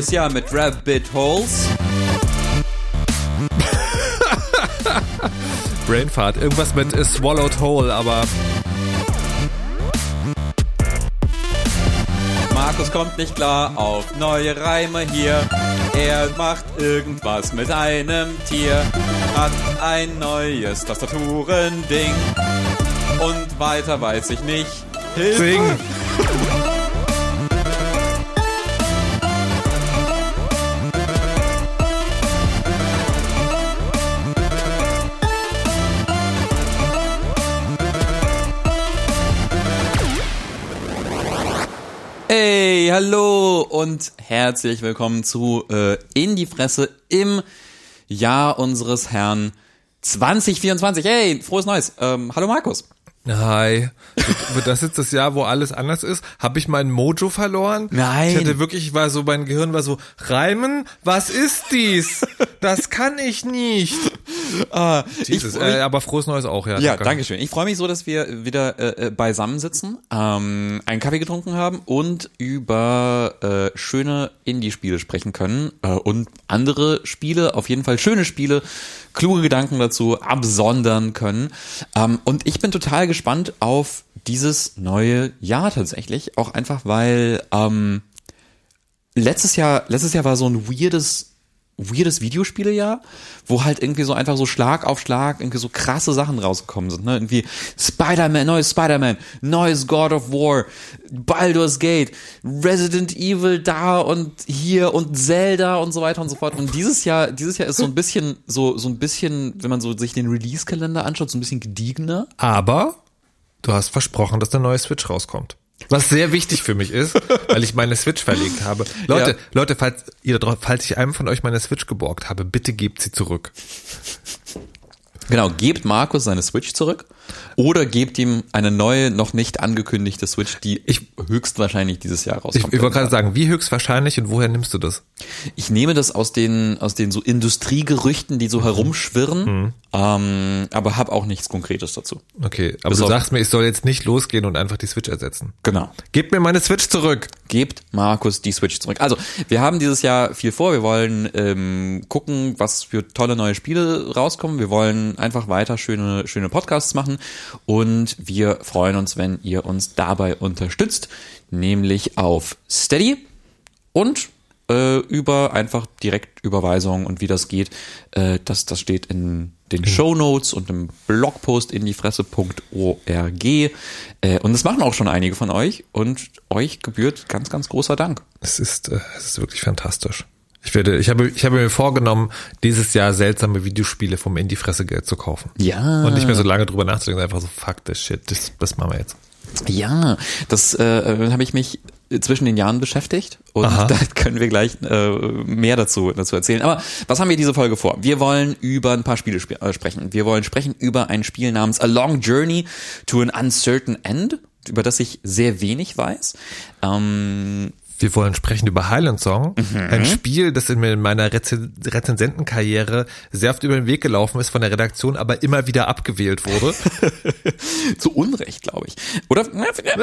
neues Jahr mit Rabbit Holes. Brainfart. Irgendwas mit äh, Swallowed Whole, aber Markus kommt nicht klar auf neue Reime hier. Er macht irgendwas mit einem Tier, hat ein neues Tastaturending und weiter weiß ich nicht. Hilfe! sing. hallo und herzlich willkommen zu äh, In die Fresse im Jahr unseres Herrn 2024. Hey, frohes Neues. Ähm, hallo Markus. Hi. Wird- das jetzt das Jahr, wo alles anders ist? Habe ich mein Mojo verloren? Nein. Ich hatte wirklich, ich war so, mein Gehirn war so, Reimen? Was ist dies? Das kann ich nicht. Ah, Jesus, ich, äh, aber frohes Neues auch, ja. Ja, danke schön. Ich freue mich so, dass wir wieder äh, äh, beisammen sitzen, ähm, einen Kaffee getrunken haben und über äh, schöne Indie-Spiele sprechen können äh, und andere Spiele, auf jeden Fall schöne Spiele, kluge Gedanken dazu absondern können. Ähm, und ich bin total gespannt auf dieses neue Jahr tatsächlich, auch einfach weil ähm, letztes Jahr, letztes Jahr war so ein weirdes, weirdes Videospielejahr, wo halt irgendwie so einfach so Schlag auf Schlag irgendwie so krasse Sachen rausgekommen sind, ne? Irgendwie Spider-Man, neues Spider-Man, neues God of War, Baldur's Gate, Resident Evil da und hier und Zelda und so weiter und so fort. Und dieses Jahr, dieses Jahr ist so ein bisschen, so, so ein bisschen, wenn man so sich den Release-Kalender anschaut, so ein bisschen gediegener. Aber du hast versprochen, dass eine neue Switch rauskommt. Was sehr wichtig für mich ist, weil ich meine Switch verlegt habe. Leute, Ja. Leute, falls ihr falls ich einem von euch meine Switch geborgt habe, bitte gebt sie zurück. Genau, gebt Markus seine Switch zurück oder gebt ihm eine neue, noch nicht angekündigte Switch, die Ich- höchstwahrscheinlich dieses Jahr Ich, rauskommt. ich wollte gerade sagen, wie höchstwahrscheinlich und woher nimmst du das? Ich nehme das aus den, aus den so Industriegerüchten, die so herumschwirren, ähm, aber habe auch nichts Konkretes dazu. Okay, aber Bis du sagst mir, ich soll jetzt nicht losgehen und einfach die Switch ersetzen. Genau. Gebt mir meine Switch zurück. Gebt Markus die Switch zurück. Also, wir haben dieses Jahr viel vor. Wir wollen ähm, gucken, was für tolle neue Spiele rauskommen. Wir wollen einfach weiter schöne, schöne Podcasts machen. Und wir freuen uns, wenn ihr uns dabei unterstützt, nämlich auf Steady und äh, über einfach Direktüberweisung und wie das geht. Äh, das, das steht in den Show Notes und im Blogpost in die Fresse.org. Äh, und das machen auch schon einige von euch und euch gebührt ganz, ganz großer Dank. Es ist, äh, es ist wirklich fantastisch. Ich werde, ich habe, ich habe mir vorgenommen, dieses Jahr seltsame Videospiele vom in die Fresse Geld zu kaufen. Ja. Und nicht mehr so lange drüber nachzudenken, einfach so, fuck this shit, das, das machen wir jetzt. Ja, das äh, habe ich mich zwischen den Jahren beschäftigt und Aha. da können wir gleich äh, mehr dazu, dazu erzählen. Aber was haben wir diese Folge vor? Wir wollen über ein paar Spiele sp äh, sprechen. Wir wollen sprechen über ein Spiel namens A Long Journey to an Uncertain End, über das ich sehr wenig weiß. Ähm, Wir wollen sprechen über Highland Song, ein Spiel, das in meiner Reze Rezensentenkarriere sehr oft über den Weg gelaufen ist von der Redaktion, aber immer wieder abgewählt wurde. zu Unrecht, glaube ich. Oder? Na, Ja.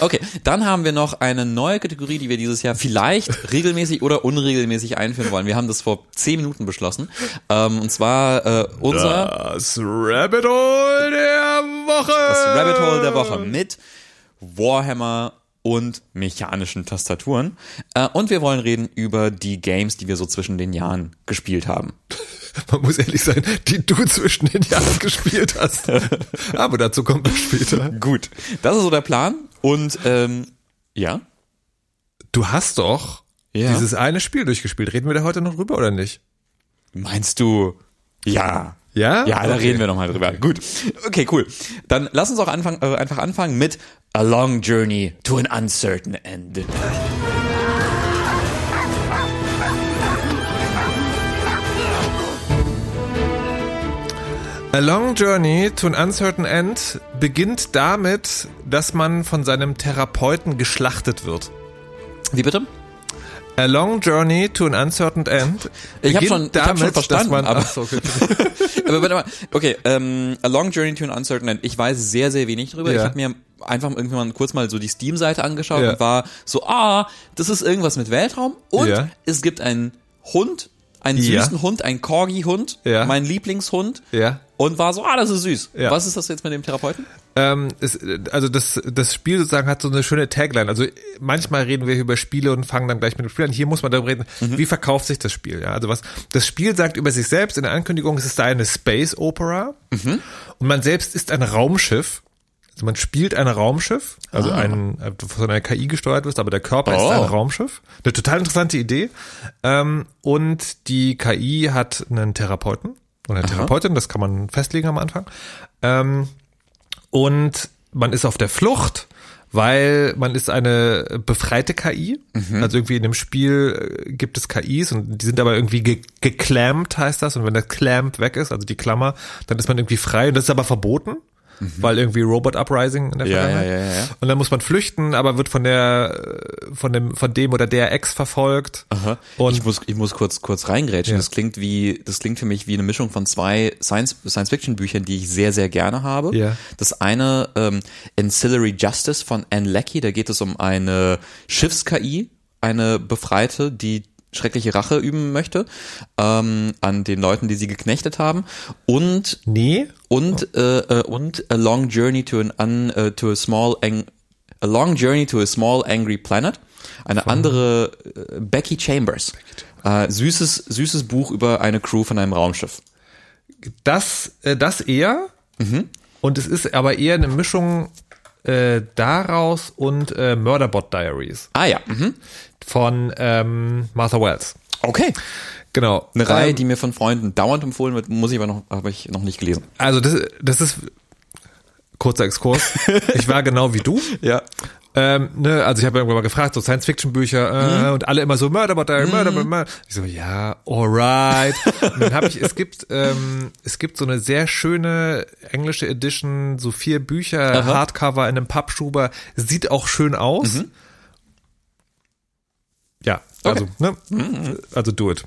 Ah. Okay, dann haben wir noch eine neue Kategorie, die wir dieses Jahr vielleicht regelmäßig oder unregelmäßig einführen wollen. Wir haben das vor zehn Minuten beschlossen. Ähm, und zwar äh, unser Das Rabbit Hole der Woche. das Rabbit Hole der Woche mit Warhammer und mechanischen Tastaturen. Äh, und wir wollen reden über die Games, die wir so zwischen den Jahren gespielt haben. Man muss ehrlich sein, die du zwischen den Jahren gespielt hast. Aber dazu kommt man später. Gut, das ist so der Plan. Und ähm, ja, Du hast doch Ja. dieses eine Spiel durchgespielt. Reden wir da heute noch drüber oder nicht? meinst du? Ja. Ja? Ja, da Okay. reden wir nochmal drüber. Gut. Okay, cool. Dann lass uns auch anfangen, äh, einfach anfangen mit A Long Journey to an Uncertain End. A Long Journey to an Uncertain End beginnt damit, dass man von seinem Therapeuten geschlachtet wird. Wie bitte? A Long Journey to an Uncertain End. Ich habe schon, ich hab schon verstanden, dass man, aber, ach so, okay. aber warte mal. Okay, ähm, A Long Journey to an Uncertain End. Ich weiß sehr, sehr wenig drüber. Ja. Ich habe mir einfach irgendwann kurz mal so die Steam-Seite angeschaut Ja. und war so, ah, das ist irgendwas mit Weltraum und Ja. es gibt einen Hund, einen süßen Hund, einen Corgi-Hund, Ja. mein Lieblingshund Ja. und war so, ah, das ist süß. Ja. Was ist das jetzt mit dem Therapeuten? Ähm, es, also das, das Spiel sozusagen hat so eine schöne Tagline. Also manchmal reden wir hier über Spiele und fangen dann gleich mit dem Spiel an. Hier muss man darüber reden, Mhm. wie verkauft sich das Spiel. Ja? Also was das Spiel sagt über sich selbst in der Ankündigung, es ist eine Space Opera Mhm. und man selbst ist ein Raumschiff. Also man spielt ein Raumschiff, also ein äh, von einer KI gesteuert wirst, aber der Körper ist Oh. ein Raumschiff. Eine total interessante Idee. Ähm, und die KI hat einen Therapeuten oder eine Therapeutin, das kann man festlegen am Anfang. Ähm, und man ist auf der Flucht, weil man ist eine befreite KI. Also irgendwie in dem Spiel äh, gibt es KIs und die sind aber irgendwie ge geclampt, heißt das. Und wenn der Clamp weg ist, also die Klammer, dann ist man irgendwie frei. Und das ist aber verboten. Weil irgendwie Robot Uprising in der Ja, Vergangenheit. ja, ja, ja. Und dann muss man flüchten, aber wird von der, äh, von dem, von dem oder der Ex verfolgt. Aha. Und ich muss, ich muss kurz, kurz reingrätschen. Ja. Das klingt wie, das klingt für mich wie eine Mischung von zwei Science, Science-Fiction-Büchern, die ich sehr, sehr gerne habe. Ja. Das eine, ähm, Ancillary Justice von Anne Leckie, da geht es um eine Schiffs-KI, eine Befreite, die schreckliche Rache üben möchte, ähm, an den Leuten, die sie geknechtet haben. Und nee, und äh, äh, und a long journey to an un, äh, to a small ang a long journey to a small angry planet. Eine andere äh, Becky Chambers. Äh, süßes süßes Buch über eine Crew von einem Raumschiff. Das, äh, das eher. Und es ist aber eher eine Mischung äh, daraus und äh, Murderbot Diaries. Ah ja mhm. Von ähm, Martha Wells. okay Genau. eine Reihe Ähm, die mir von Freunden dauernd empfohlen wird muss ich aber noch habe ich noch nicht gelesen also das, das ist kurzer Exkurs. ich war genau wie du. ja Ähm, ne, also ich habe irgendwann mal gefragt, so Science-Fiction-Bücher äh, Mhm. und alle immer so Murderbot Diary, Murderbot, Murder. Ich so, ja, alright. und dann habe ich, es gibt, ähm, es gibt so eine sehr schöne englische Edition, so vier Bücher, Aha. Hardcover in einem Pappschuber, sieht auch schön aus. Mhm. Ja, also, ne, also do it.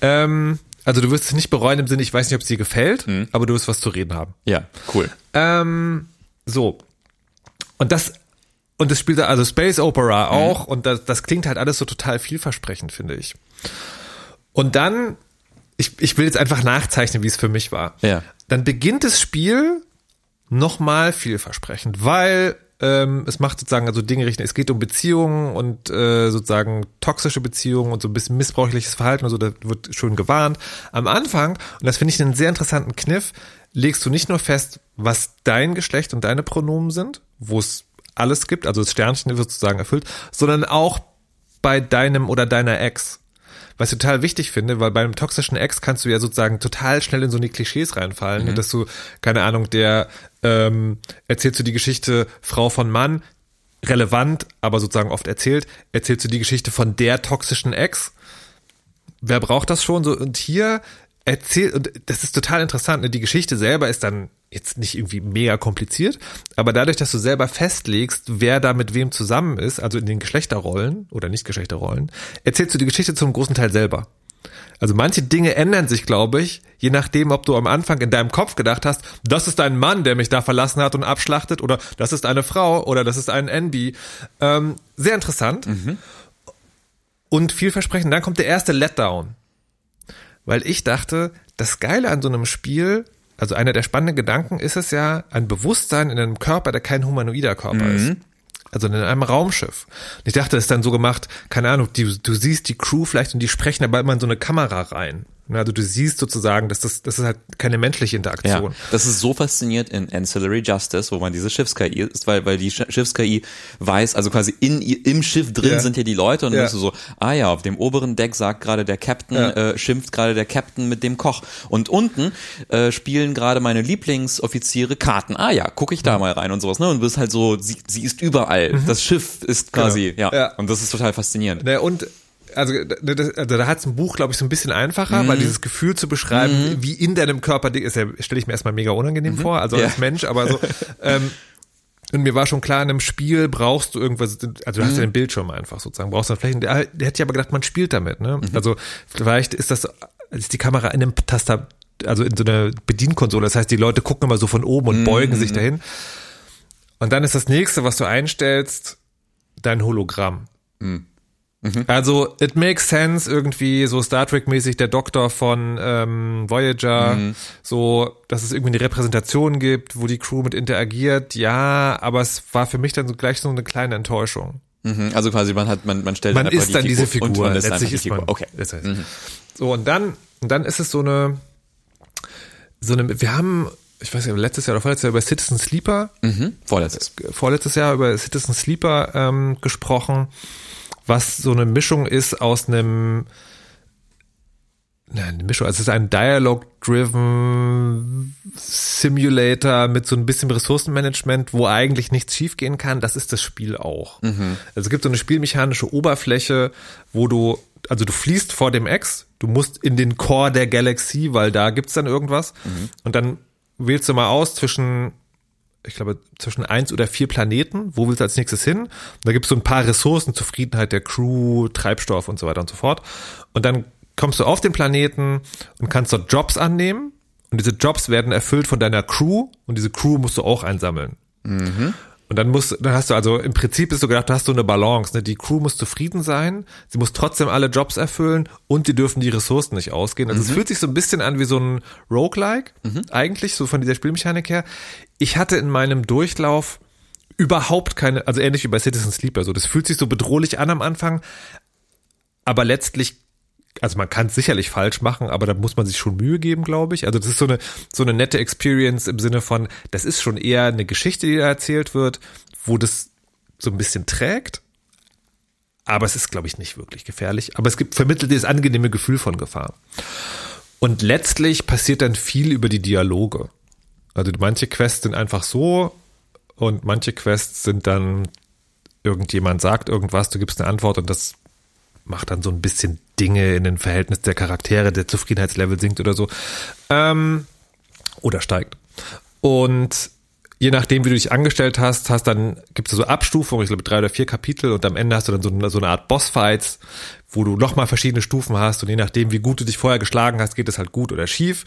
Ähm, also du wirst es nicht bereuen im Sinne, ich weiß nicht, ob es dir gefällt, aber du wirst was zu reden haben. ja cool Ähm, so. Und das, und das spielt also Space Opera auch, und das, das klingt halt alles so total vielversprechend, finde ich. Und dann, ich, ich will jetzt einfach nachzeichnen, wie es für mich war. Ja. Dann beginnt das Spiel nochmal vielversprechend, weil ähm, es macht sozusagen also Dinge richten. Es geht um Beziehungen und äh, sozusagen toxische Beziehungen und so ein bisschen missbräuchliches Verhalten und so, da wird schön gewarnt. Am Anfang, und das finde ich einen sehr interessanten Kniff, legst du nicht nur fest, was dein Geschlecht und deine Pronomen sind, wo es alles gibt, also das Sternchen wird sozusagen erfüllt, sondern auch bei deinem oder deiner Ex. Was ich total wichtig finde, weil bei einem toxischen Ex kannst du ja sozusagen total schnell in so eine Klischees reinfallen, ne, dass du, keine Ahnung, der ähm, erzählst du die Geschichte Frau von Mann, relevant, aber sozusagen oft erzählt, erzählst du die Geschichte von der toxischen Ex. Wer braucht das schon? So, und hier erzählt, und das ist total interessant, ne? die Geschichte selber ist dann jetzt nicht irgendwie mega kompliziert, aber dadurch, dass du selber festlegst, wer da mit wem zusammen ist, also in den Geschlechterrollen oder nicht Geschlechterrollen, erzählst du die Geschichte zum großen Teil selber. Also manche Dinge ändern sich, glaube ich, je nachdem, ob du am Anfang in deinem Kopf gedacht hast, das ist ein Mann, der mich da verlassen hat und abschlachtet, oder das ist eine Frau, oder das ist ein NB. Ähm, sehr interessant und vielversprechend. Dann kommt der erste Letdown. Weil ich dachte, das Geile an so einem Spiel, also einer der spannenden Gedanken ist es ja, ein Bewusstsein in einem Körper, der kein humanoider Körper ist. Also in einem Raumschiff. Und ich dachte, das ist dann so gemacht, keine Ahnung, die, du siehst die Crew vielleicht und die sprechen aber immer in so eine Kamera rein. Also du siehst sozusagen, dass das, das ist halt keine menschliche Ja, Interaktion. das ist so fasziniert in Ancillary Justice, wo man diese Schiffs-KI ist, weil, weil die Sch- Schiffs-KI weiß, also quasi in, im Schiff drin Ja. sind ja die Leute und dann Ja. bist du so, ah ja, auf dem oberen Deck sagt gerade der Captain, Ja. äh, schimpft gerade der Captain mit dem Koch und unten äh, spielen gerade meine Lieblingsoffiziere Karten. Ah ja, gucke ich da mal rein und sowas, ne? Und du bist halt so, sie, sie ist überall. Das Schiff ist quasi, ja. Mhm. Genau. Ja. Und das ist total faszinierend. Ne, und also, da- das, also da hat's ein Buch, glaube ich, so ein bisschen einfacher, weil dieses Gefühl zu beschreiben, wie in deinem Körper ist, ja, stelle ich mir erstmal mega unangenehm vor, also Ja. als Mensch, aber so. ähm, und mir war schon klar, in einem Spiel brauchst du irgendwas, also du hast ja den Bildschirm einfach sozusagen, brauchst dann vielleicht, der, der hätte ja aber gedacht, man spielt damit, ne? Also vielleicht ist das, ist die Kamera in einem Taster, also in so einer Bedienkonsole, das heißt, die Leute gucken immer so von oben und beugen sich dahin. Und dann ist das nächste, was du einstellst, dein Hologramm. Mhm. Also, it makes sense irgendwie, so Star Trek-mäßig der Doktor von ähm, Voyager, Mhm. so, dass es irgendwie eine Repräsentation gibt, wo die Crew mit interagiert, ja, aber es war für mich dann so gleich so eine kleine Enttäuschung. Mhm. Also quasi man hat, man, man stellt Man ist dann die diese und Figur, man lässt letztlich ist die man. Figur. Okay. Das heißt. So, und dann, und dann ist es so eine, so eine, wir haben, ich weiß nicht, letztes Jahr oder vorletztes Jahr über Citizen Sleeper Mhm. Vorletztes. vorletztes Jahr über Citizen Sleeper ähm, gesprochen, was so eine Mischung ist aus einem Nein, eine Mischung. Also es ist ein Dialogue-driven Simulator mit so ein bisschen Ressourcenmanagement, wo eigentlich nichts schiefgehen kann. Das ist das Spiel auch. Also es gibt so eine spielmechanische Oberfläche, wo du, also du fließt vor dem X, du musst in den Core der Galaxie, weil da gibt's dann irgendwas. Und dann wählst du mal aus zwischen ich glaube, zwischen eins oder vier Planeten. Wo willst du als nächstes hin? Da gibt es so ein paar Ressourcen, Zufriedenheit der Crew, Treibstoff und so weiter und so fort. Und dann kommst du auf den Planeten und kannst dort Jobs annehmen. Und diese Jobs werden erfüllt von deiner Crew und diese Crew musst du auch einsammeln. Und dann musst, dann hast du also im Prinzip ist so gedacht, du hast so eine Balance. Ne? Die Crew muss zufrieden sein, sie muss trotzdem alle Jobs erfüllen und die dürfen die Ressourcen nicht ausgehen. Also es fühlt sich so ein bisschen an wie so ein Roguelike, eigentlich, so von dieser Spielmechanik her. Ich hatte in meinem Durchlauf überhaupt keine, also ähnlich wie bei Citizen Sleeper, so das fühlt sich so bedrohlich an am Anfang, aber letztlich also man kann es sicherlich falsch machen, aber da muss man sich schon Mühe geben, glaube ich. Also das ist so eine so eine nette Experience im Sinne von, das ist schon eher eine Geschichte, die da erzählt wird, wo das so ein bisschen trägt. Aber es ist, glaube ich, nicht wirklich gefährlich. Aber es gibt vermittelt dieses angenehme Gefühl von Gefahr. Und letztlich passiert dann viel über die Dialoge. Also manche Quests sind einfach so und manche Quests sind dann irgendjemand sagt irgendwas, du gibst eine Antwort und das macht dann so ein bisschen Dinge in den Verhältnis der Charaktere, der Zufriedenheitslevel sinkt oder so. Ähm, oder steigt. Und je nachdem, wie du dich angestellt hast, hast dann, gibt es so Abstufungen, ich glaube drei oder vier Kapitel und am Ende hast du dann so, eine- so eine Art Bossfights, wo du nochmal verschiedene Stufen hast und je nachdem, wie gut du dich vorher geschlagen hast, geht es halt gut oder schief.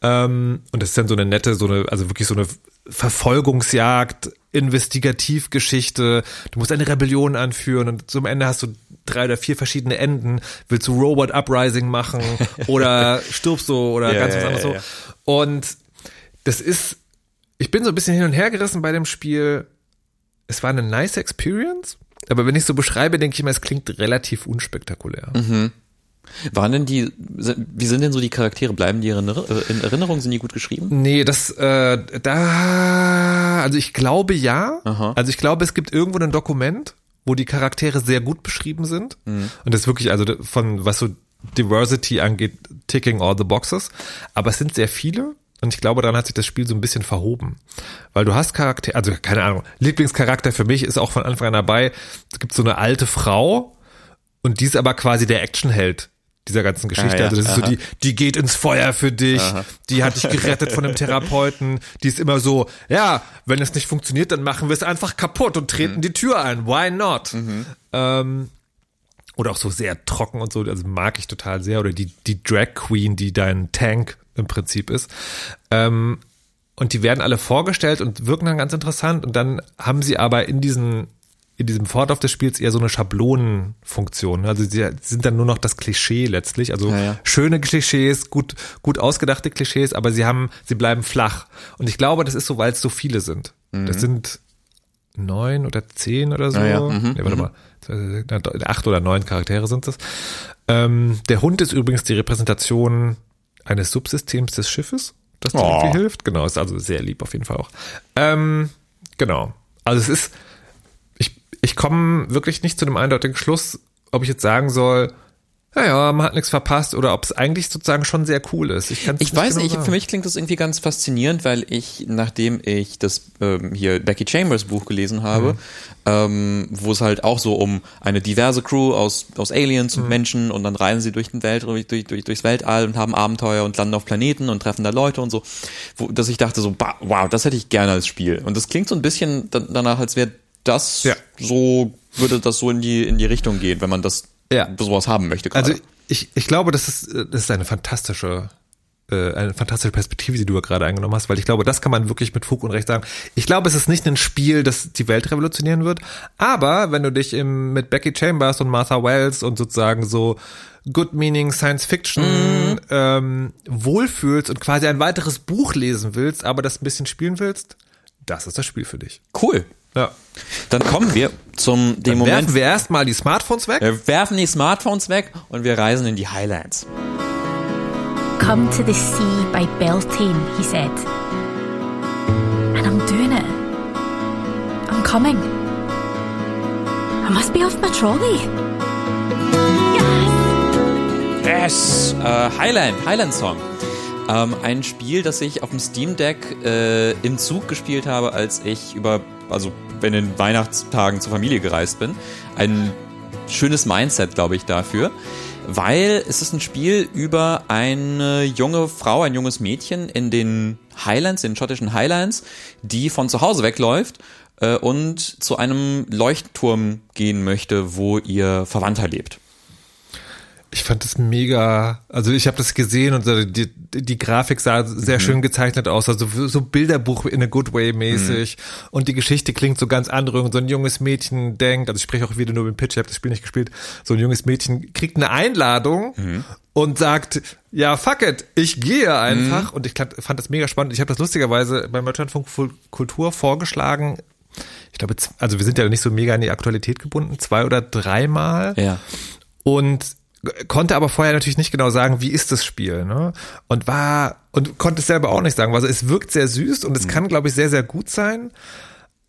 Ähm, und das ist dann so eine nette, so eine, also wirklich so eine Verfolgungsjagd, Investigativgeschichte. Du musst eine Rebellion anführen und zum Ende hast du drei oder vier verschiedene Enden. Willst du Robot Uprising machen oder stirbst du oder Ja, ganz was anderes ja, so. ja. Und das ist, ich bin so ein bisschen hin und her gerissen bei dem Spiel. Es war eine nice Experience, aber wenn ich so beschreibe, denke ich immer, es klingt relativ unspektakulär. Waren denn die, wie sind denn so die Charaktere? Bleiben die in äh, in Erinnerung? Sind die gut geschrieben? Nee, das, äh, da, also ich glaube ja. Aha. Also ich glaube, es gibt irgendwo ein Dokument, wo die Charaktere sehr gut beschrieben sind. Mhm. Und das ist wirklich, also von was so Diversity angeht, ticking all the boxes. Aber es sind sehr viele. Und ich glaube, daran hat sich das Spiel so ein bisschen verhoben. Weil du hast Charakter, also keine Ahnung, Lieblingscharakter für mich ist auch von Anfang an dabei. Es gibt so eine alte Frau und die ist aber quasi der Actionheld dieser ganzen Geschichte. Ah, ja. Also das ist so Aha. die, die geht ins Feuer für dich, die hat dich gerettet von einem Therapeuten, die ist immer so, ja, wenn es nicht funktioniert, dann machen wir es einfach kaputt und treten die Tür ein. Why not? Ähm, oder auch so sehr trocken und so, also mag ich total sehr. Oder die, die Drag Queen, die dein Tank im Prinzip ist. Ähm, und die werden alle vorgestellt und wirken dann ganz interessant. Und dann haben sie aber in diesen in diesem Fortlauf des Spiels eher so eine Schablonenfunktion. Also sie sind dann nur noch das Klischee letztlich. Also Ja, ja. schöne Klischees, gut, gut ausgedachte Klischees, aber sie haben, sie bleiben flach. Und ich glaube, das ist so, weil es so viele sind. Das sind neun oder zehn oder so. Ah, ja. Mhm, Nee, warte mal. Na, Acht oder neun Charaktere sind es. Ähm, der Hund ist übrigens die Repräsentation eines Subsystems des Schiffes, das dir Oh. irgendwie hilft. Genau, ist also sehr lieb auf jeden Fall auch. Ähm, genau. Also es ist, ich, komme wirklich nicht zu einem eindeutigen Schluss, ob ich jetzt sagen soll, naja, man hat nichts verpasst oder ob es eigentlich sozusagen schon sehr cool ist. Ich, kann's Ich weiß genau nicht, sagen. für mich klingt das irgendwie ganz faszinierend, weil ich, nachdem ich das ähm, hier Becky Chambers Buch gelesen habe, ähm, wo es halt auch so um eine diverse Crew aus, aus Aliens und Menschen und dann reisen sie durch den Welt, durch, durch, durch, durchs Weltall und haben Abenteuer und landen auf Planeten und treffen da Leute und so, wo, dass ich dachte so, wow, das hätte ich gerne als Spiel. Und das klingt so ein bisschen da- danach, als wäre das Ja. so, würde das so in die, in die Richtung gehen, wenn man das Ja. sowas haben möchte. gerade. Also ich, ich glaube, das ist, das ist eine fantastische äh, eine fantastische Perspektive, die du gerade eingenommen hast, weil ich glaube, das kann man wirklich mit Fug und Recht sagen. Ich glaube, es ist nicht ein Spiel, das die Welt revolutionieren wird, aber wenn du dich im, mit Becky Chambers und Martha Wells und sozusagen so Good Meaning Science Fiction Mhm. ähm, wohlfühlst und quasi ein weiteres Buch lesen willst, aber das ein bisschen spielen willst, das ist das Spiel für dich. Cool. Ja. Dann kommen wir zum dem Moment. Werfen wir erstmal die Smartphones weg. Wir werfen die Smartphones weg und wir reisen in die Highlands. Come to the sea by Beltane, he said. And I'm doing it. I'm coming. I must be off my trolley. Yes! Äh, Highland, Highland Song. Ähm, ein Spiel, das ich auf dem Steam Deck äh, im Zug gespielt habe, als ich über, also wenn in Weihnachtstagen zur Familie gereist bin. Ein schönes Mindset, glaube ich, dafür. Weil es ist ein Spiel über eine junge Frau, ein junges Mädchen in den Highlands, in den schottischen Highlands, die von zu Hause wegläuft äh, und zu einem Leuchtturm gehen möchte, wo ihr Verwandter lebt. Ich fand das mega, also ich habe das gesehen und die, die Grafik sah sehr schön gezeichnet aus, also so Bilderbuch in a good way mäßig und die Geschichte klingt so ganz anrührend. So ein junges Mädchen denkt, also ich spreche auch wieder nur mit Pitch, ich habe das Spiel nicht gespielt, so ein junges Mädchen kriegt eine Einladung und sagt, ja fuck it, ich gehe einfach und ich fand das mega spannend. Ich habe das lustigerweise beim Deutschlandfunk Kultur vorgeschlagen, ich glaube, also wir sind ja nicht so mega an die Aktualität gebunden, zwei oder dreimal Ja. und konnte aber vorher natürlich nicht genau sagen, wie ist das Spiel, ne? Und war und konnte es selber auch nicht sagen. Also es wirkt sehr süß und es kann, glaube ich, sehr sehr gut sein.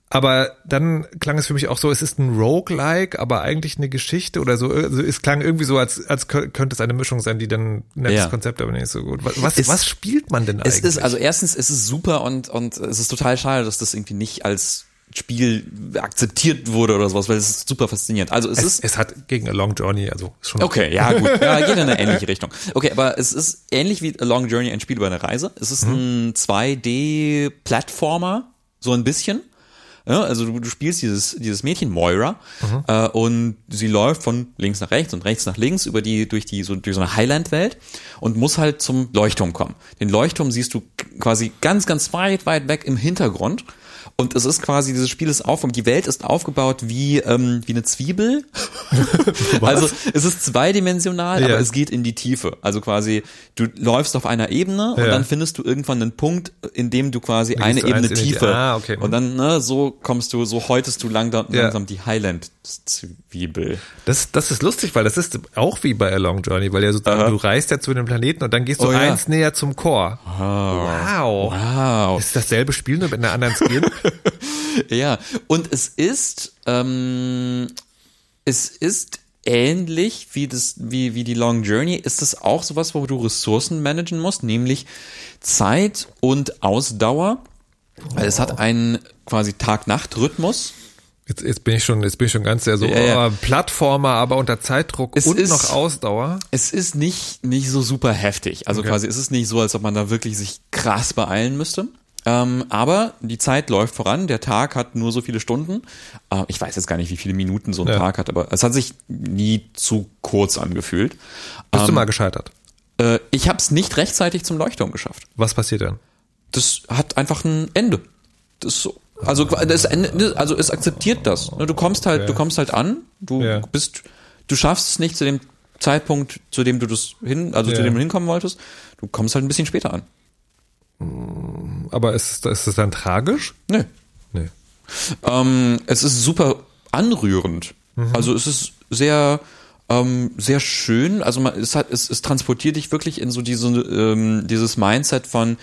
Aber dann klang es für mich auch so, es ist ein Roguelike, aber eigentlich eine Geschichte oder so. Also es klang irgendwie so, als, als kö- könnte es eine Mischung sein, die dann nettes Ja. Konzept, aber nicht so gut. Was, was, Es- was spielt man denn Es eigentlich? ist, also erstens, es ist super und, und es ist total schade, dass das irgendwie nicht als Spiel akzeptiert wurde oder sowas, weil es ist super faszinierend. Also es, es, ist, es hat gegen A Long Journey, also ist schon okay, ja gut, ja, geht in eine ähnliche Richtung. Okay, aber es ist ähnlich wie A Long Journey, ein Spiel über eine Reise. Es ist ein 2D-Plattformer, so ein bisschen. Ja, also du, du spielst dieses, dieses Mädchen Moira äh, und sie läuft von links nach rechts und rechts nach links über die, durch die, so, durch so eine Highland-Welt und muss halt zum Leuchtturm kommen. Den Leuchtturm siehst du quasi ganz, ganz weit, weit weg im Hintergrund. Und es ist quasi, dieses Spiel ist auf, die Welt ist aufgebaut wie, ähm, wie eine Zwiebel. also es ist zweidimensional, Ja. aber es geht in die Tiefe. Also quasi, du läufst auf einer Ebene und Ja. dann findest du irgendwann einen Punkt, in dem du quasi eine du Ebene tiefer. Ah, okay. Und dann, ne, so kommst du, so häutest du langsam, Ja. langsam die Highland-Zwiebel. Das, das ist lustig, weil das ist auch wie bei A Long Journey, weil ja sozusagen Aha. du reist ja zu den Planeten und dann gehst du Oh eins näher zum Core. Wow. Wow. Ist dasselbe Spiel nur mit einer anderen Skin? Ja, und es ist, ähm, es ist ähnlich wie das, wie, wie die Long Journey, ist es auch sowas, wo du Ressourcen managen musst, nämlich Zeit und Ausdauer. Weil es hat einen quasi Tag-Nacht-Rhythmus. Jetzt, jetzt bin ich schon, jetzt bin ich schon ganz sehr so Ja, ja. oh, Plattformer, aber unter Zeitdruck Es und ist- noch Ausdauer. Es ist nicht, nicht so super heftig. Also Okay. quasi es ist nicht so, als ob man da wirklich sich krass beeilen müsste. Ähm, aber die Zeit läuft voran. Der Tag hat nur so viele Stunden. Äh, ich weiß jetzt gar nicht, wie viele Minuten so ein Ja. Tag hat, aber es hat sich nie zu kurz angefühlt. Bist du Ähm, mal gescheitert? Äh, ich habe es nicht rechtzeitig zum Leuchtturm geschafft. Was passiert dann? Das hat einfach ein Ende. Das. Also das Ende, also es akzeptiert das. Ne, Du kommst halt, Ja. du kommst halt an. Du Ja. bist, du schaffst es nicht zu dem Zeitpunkt, zu dem du das hin, also zu Ja. dem du hinkommen wolltest. Du kommst halt ein bisschen später an. Aber ist, ist das dann tragisch? Nö. Nee. Ähm, es ist super anrührend. Also es ist sehr, ähm, sehr schön. Also man, es hat, es, es transportiert dich wirklich in so diese, ähm, dieses Mindset von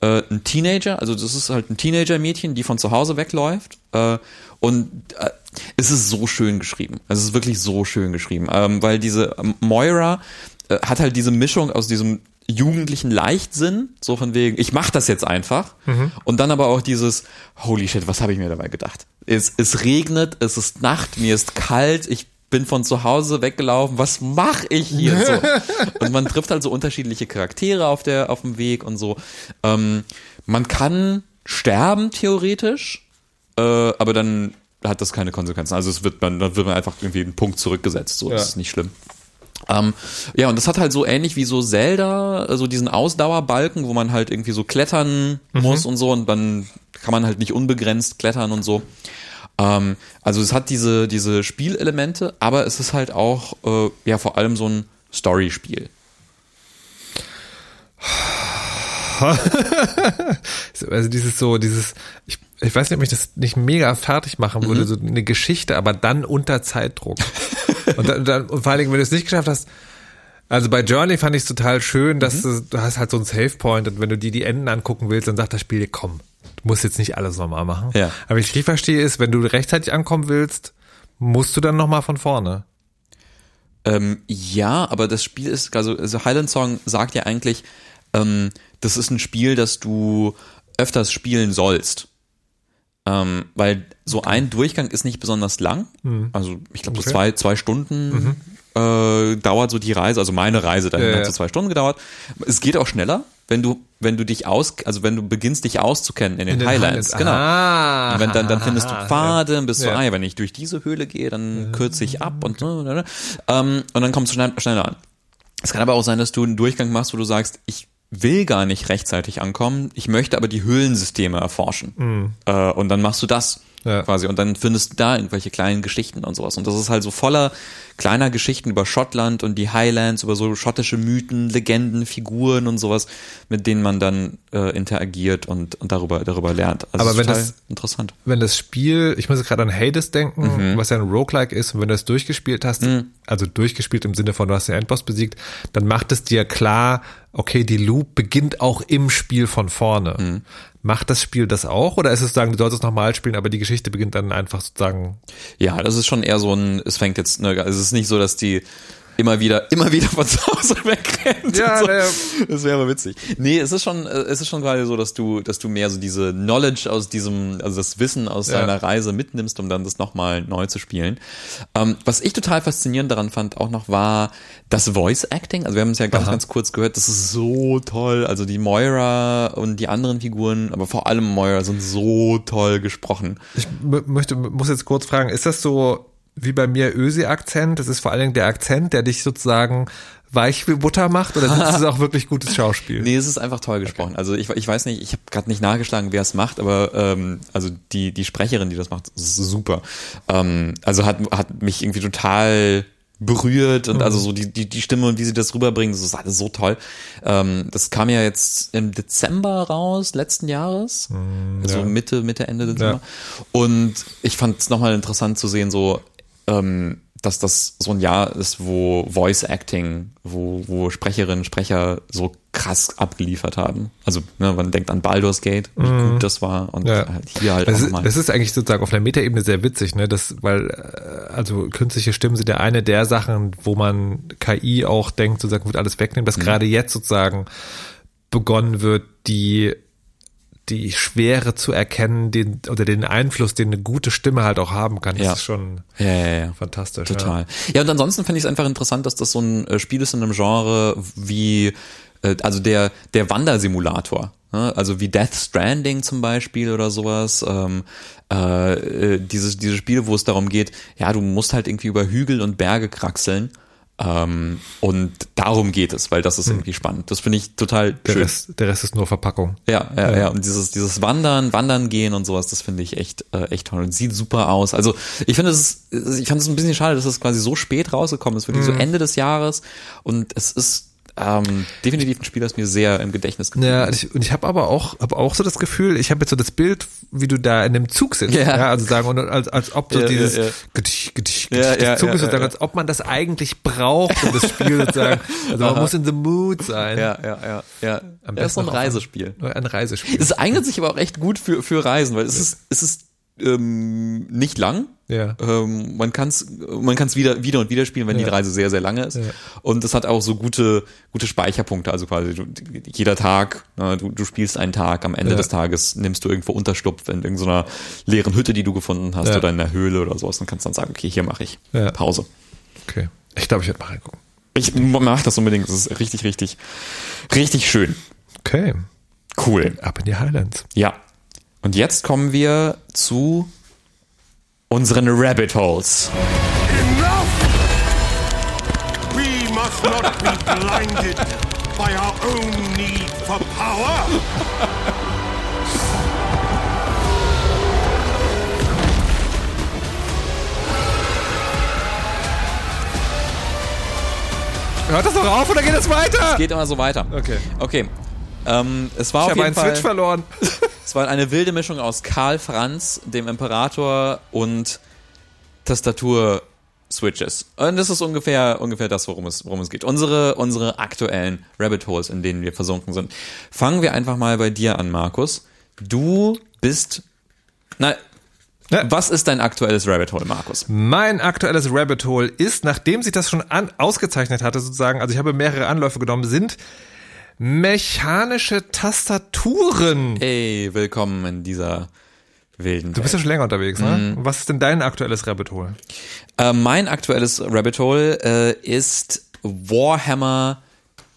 äh, ein Teenager. Also das ist halt ein Teenager-Mädchen, die von zu Hause wegläuft. Äh, und äh, es ist so schön geschrieben. Es ist wirklich so schön geschrieben, ähm, weil diese Moira äh, hat halt diese Mischung aus diesem jugendlichen Leichtsinn, so von wegen, ich mach das jetzt einfach. Und dann aber auch dieses, holy shit, was habe ich mir dabei gedacht? Es, es regnet, es ist Nacht, mir ist kalt, ich bin von zu Hause weggelaufen, was mache ich hier so? Und man trifft halt so unterschiedliche Charaktere auf der, auf dem Weg und so. Ähm, man kann sterben, theoretisch, äh, aber dann hat das keine Konsequenzen. Also es wird man, dann wird man einfach irgendwie einen Punkt zurückgesetzt, so, Ja. das ist nicht schlimm. Ähm, ja, und das hat halt so ähnlich wie so Zelda, so diesen Ausdauerbalken, wo man halt irgendwie so klettern muss und so und dann kann man halt nicht unbegrenzt klettern und so. Ähm, also es hat diese, diese Spielelemente, aber es ist halt auch äh, ja vor allem so ein Story-Spiel. Also dieses so, dieses, ich, ich weiß nicht, ob ich das nicht mega fertig machen würde, so eine Geschichte, aber dann unter Zeitdruck. und, dann, dann, und vor allen Dingen, wenn du es nicht geschafft hast, also bei Journey fand ich es total schön, dass du, du hast halt so einen Save Point und wenn du dir die Enden angucken willst, dann sagt das Spiel dir, komm, du musst jetzt nicht alles nochmal machen. Ja. Aber wie ich richtig verstehe ist, wenn du rechtzeitig ankommen willst, musst du dann nochmal von vorne. Ähm, ja, aber das Spiel ist, also, also Highland Song sagt ja eigentlich, ähm, das ist ein Spiel, das du öfters spielen sollst. Ähm, weil so ein Durchgang ist nicht besonders lang. Also ich glaube so Okay. zwei, zwei Stunden äh, dauert so die Reise. Also meine Reise dahin Ja, hat ja. so zwei Stunden gedauert. Es geht auch schneller, wenn du, wenn du dich aus, also wenn du beginnst dich auszukennen in den, den Highlands. Highlands. Genau. Ah. Und wenn, dann, dann findest du Pfade, und bist so, Ja. ah ja, wenn ich durch diese Höhle gehe, dann kürze ich ab und, ne, ähm, und dann kommst du schnell, schneller an. Es kann aber auch sein, dass du einen Durchgang machst, wo du sagst, ich will gar nicht rechtzeitig ankommen, ich möchte aber die Höhlensysteme erforschen. Äh, und dann machst du das Ja. quasi und dann findest du da irgendwelche kleinen Geschichten und sowas. Und das ist halt so voller kleiner Geschichten über Schottland und die Highlands, über so schottische Mythen, Legenden, Figuren und sowas, mit denen man dann äh, interagiert und, und darüber, darüber lernt. Also Aber wenn das- interessant. wenn das Spiel, ich muss jetzt gerade an Hades denken, Mhm. was ja ein Roguelike ist, und wenn du das durchgespielt hast, also durchgespielt im Sinne von, du hast den Endboss besiegt, dann macht es dir klar, okay, die Loop beginnt auch im Spiel von vorne. Mhm. Macht das Spiel das auch oder ist es sagen, du sollst es nochmal spielen, aber die Geschichte beginnt dann einfach sozusagen. Ja, das ist schon eher so ein, es fängt jetzt, ne, es ist nicht so, dass die immer wieder, immer wieder von zu Hause wegrennt. Ja, so. naja. Das wäre witzig. Nee, es ist schon, äh, es ist schon gerade so, dass du, dass du mehr so diese Knowledge aus diesem, also das Wissen aus Ja. deiner Reise mitnimmst, um dann das nochmal neu zu spielen. Ähm, was ich total faszinierend daran fand auch noch war das Voice Acting. Also wir haben es ja ganz, Aha. ganz kurz gehört, das ist so toll. Also die Moira und die anderen Figuren, aber vor allem Moira sind so toll gesprochen. Ich möchte, muss jetzt kurz fragen, ist das so wie bei mir Ösi-Akzent? Das ist vor allen Dingen der Akzent, der dich sozusagen weich wie Butter macht oder ist es auch wirklich gutes Schauspiel? Nee, es ist einfach toll gesprochen. Also ich, ich weiß nicht, ich habe gerade nicht nachgeschlagen, wer es macht, aber ähm, also die die Sprecherin, die das macht, ist super. Ähm, also hat hat mich irgendwie total berührt und also so die, die, die Stimme und wie sie das rüberbringen, das ist alles so toll. Ähm, das kam ja jetzt im Dezember raus, letzten Jahres. also ja. Mitte, Mitte, Ende Dezember. Und ich fand es nochmal interessant zu sehen, so ähm, dass das so ein Jahr ist, wo Voice Acting, wo, wo Sprecherinnen, Sprecher so krass abgeliefert haben. Also ne, man denkt an Baldur's Gate, wie gut das war und Ja. halt hier halt Das auch ist, das ist eigentlich sozusagen auf einer Metaebene sehr witzig, ne? Das, weil, äh, also künstliche Stimmen sind ja eine der Sachen, wo man KI auch denkt, sozusagen wird alles wegnehmen, Mhm. dass gerade jetzt sozusagen begonnen wird, die die Schwere zu erkennen, den oder den Einfluss, den eine gute Stimme halt auch haben kann. Das Ja. ist schon Ja, ja, ja. fantastisch. Total. Ja, und ansonsten finde ich es einfach interessant, dass das so ein äh, Spiel ist in einem Genre wie, äh, also der, der Wandersimulator. Ne? Also wie Death Stranding zum Beispiel oder sowas. Ähm, äh, äh, dieses, diese Spiele, wo es darum geht, ja, du musst halt irgendwie über Hügel und Berge kraxeln. Ähm, und darum geht es, weil das ist irgendwie spannend. Das finde ich total Hm. Der schön. Rest, der Rest ist nur Verpackung. Ja, ja, ja. Und dieses, dieses Wandern, Wandern gehen und sowas, das finde ich echt, äh, echt toll. Und sieht super aus. Also ich finde es, ich fand es ein bisschen schade, dass es quasi so spät rausgekommen ist, wirklich so Mhm. Ende des Jahres. Und es ist ähm, definitiv ein Spiel, das mir sehr im Gedächtnis geblieben Ja, ist. ich, und ich habe aber auch, hab auch so das Gefühl, ich habe jetzt so das Bild, wie du da in dem Zug sitzt. Ja. Ja, also sagen, und als, als ob so Ja, dieses ja, ja. Gedicht, Gedicht, Gedicht ja, des Zuges sozusagen, als ob man das eigentlich braucht, um das Spiel sozusagen. Also man muss in the mood sein. Ja, ja, ja, ja. Am Das ist so ein besten Reisespiel. Ein Reisespiel. Es eignet sich aber auch echt gut für, für Reisen, weil es ist, es ist ähm, nicht lang. Ja. Ähm, man kann es man kann's wieder, wieder und wieder spielen, wenn Ja. die Reise sehr, sehr lange ist. Ja. Und es hat auch so gute, gute Speicherpunkte. Also quasi du, jeder Tag, äh, du, du spielst einen Tag, am Ende Ja. des Tages nimmst du irgendwo Unterschlupf in irgendeiner leeren Hütte, die du gefunden hast oder in der Höhle oder sowas und kannst dann sagen, okay, hier mache ich. Pause. Okay. Ich glaube, ich werde mal reingucken. Ich mach das unbedingt. Das ist richtig, richtig, richtig schön. Okay. Cool. Ab in die Highlands. Ja. Und jetzt kommen wir zu unseren Rabbit Holes. Enough! We must not be blinded by our own need for power. Hört das doch auf oder geht es weiter? Geht immer so weiter. Okay. Okay. Ähm, es war Ich auf habe jeden einen Fall. Switch verloren. Es war eine wilde Mischung aus Karl Franz, dem Imperator und Tastatur-Switches. Und das ist ungefähr, ungefähr das, worum es, worum es geht. Unsere, unsere aktuellen Rabbit Holes, in denen wir versunken sind. Fangen wir einfach mal bei dir an, Markus. Du bist, na, Ja. was ist dein aktuelles Rabbit Hole, Markus? Mein aktuelles Rabbit Hole ist, nachdem sich das schon an, ausgezeichnet hatte, sozusagen, also ich habe mehrere Anläufe genommen, sind mechanische Tastaturen. Hey, willkommen in dieser wilden Du bist ja schon länger unterwegs, ne? Was ist denn dein aktuelles Rabbit Hole? Äh, mein aktuelles Rabbit Hole äh, ist Warhammer,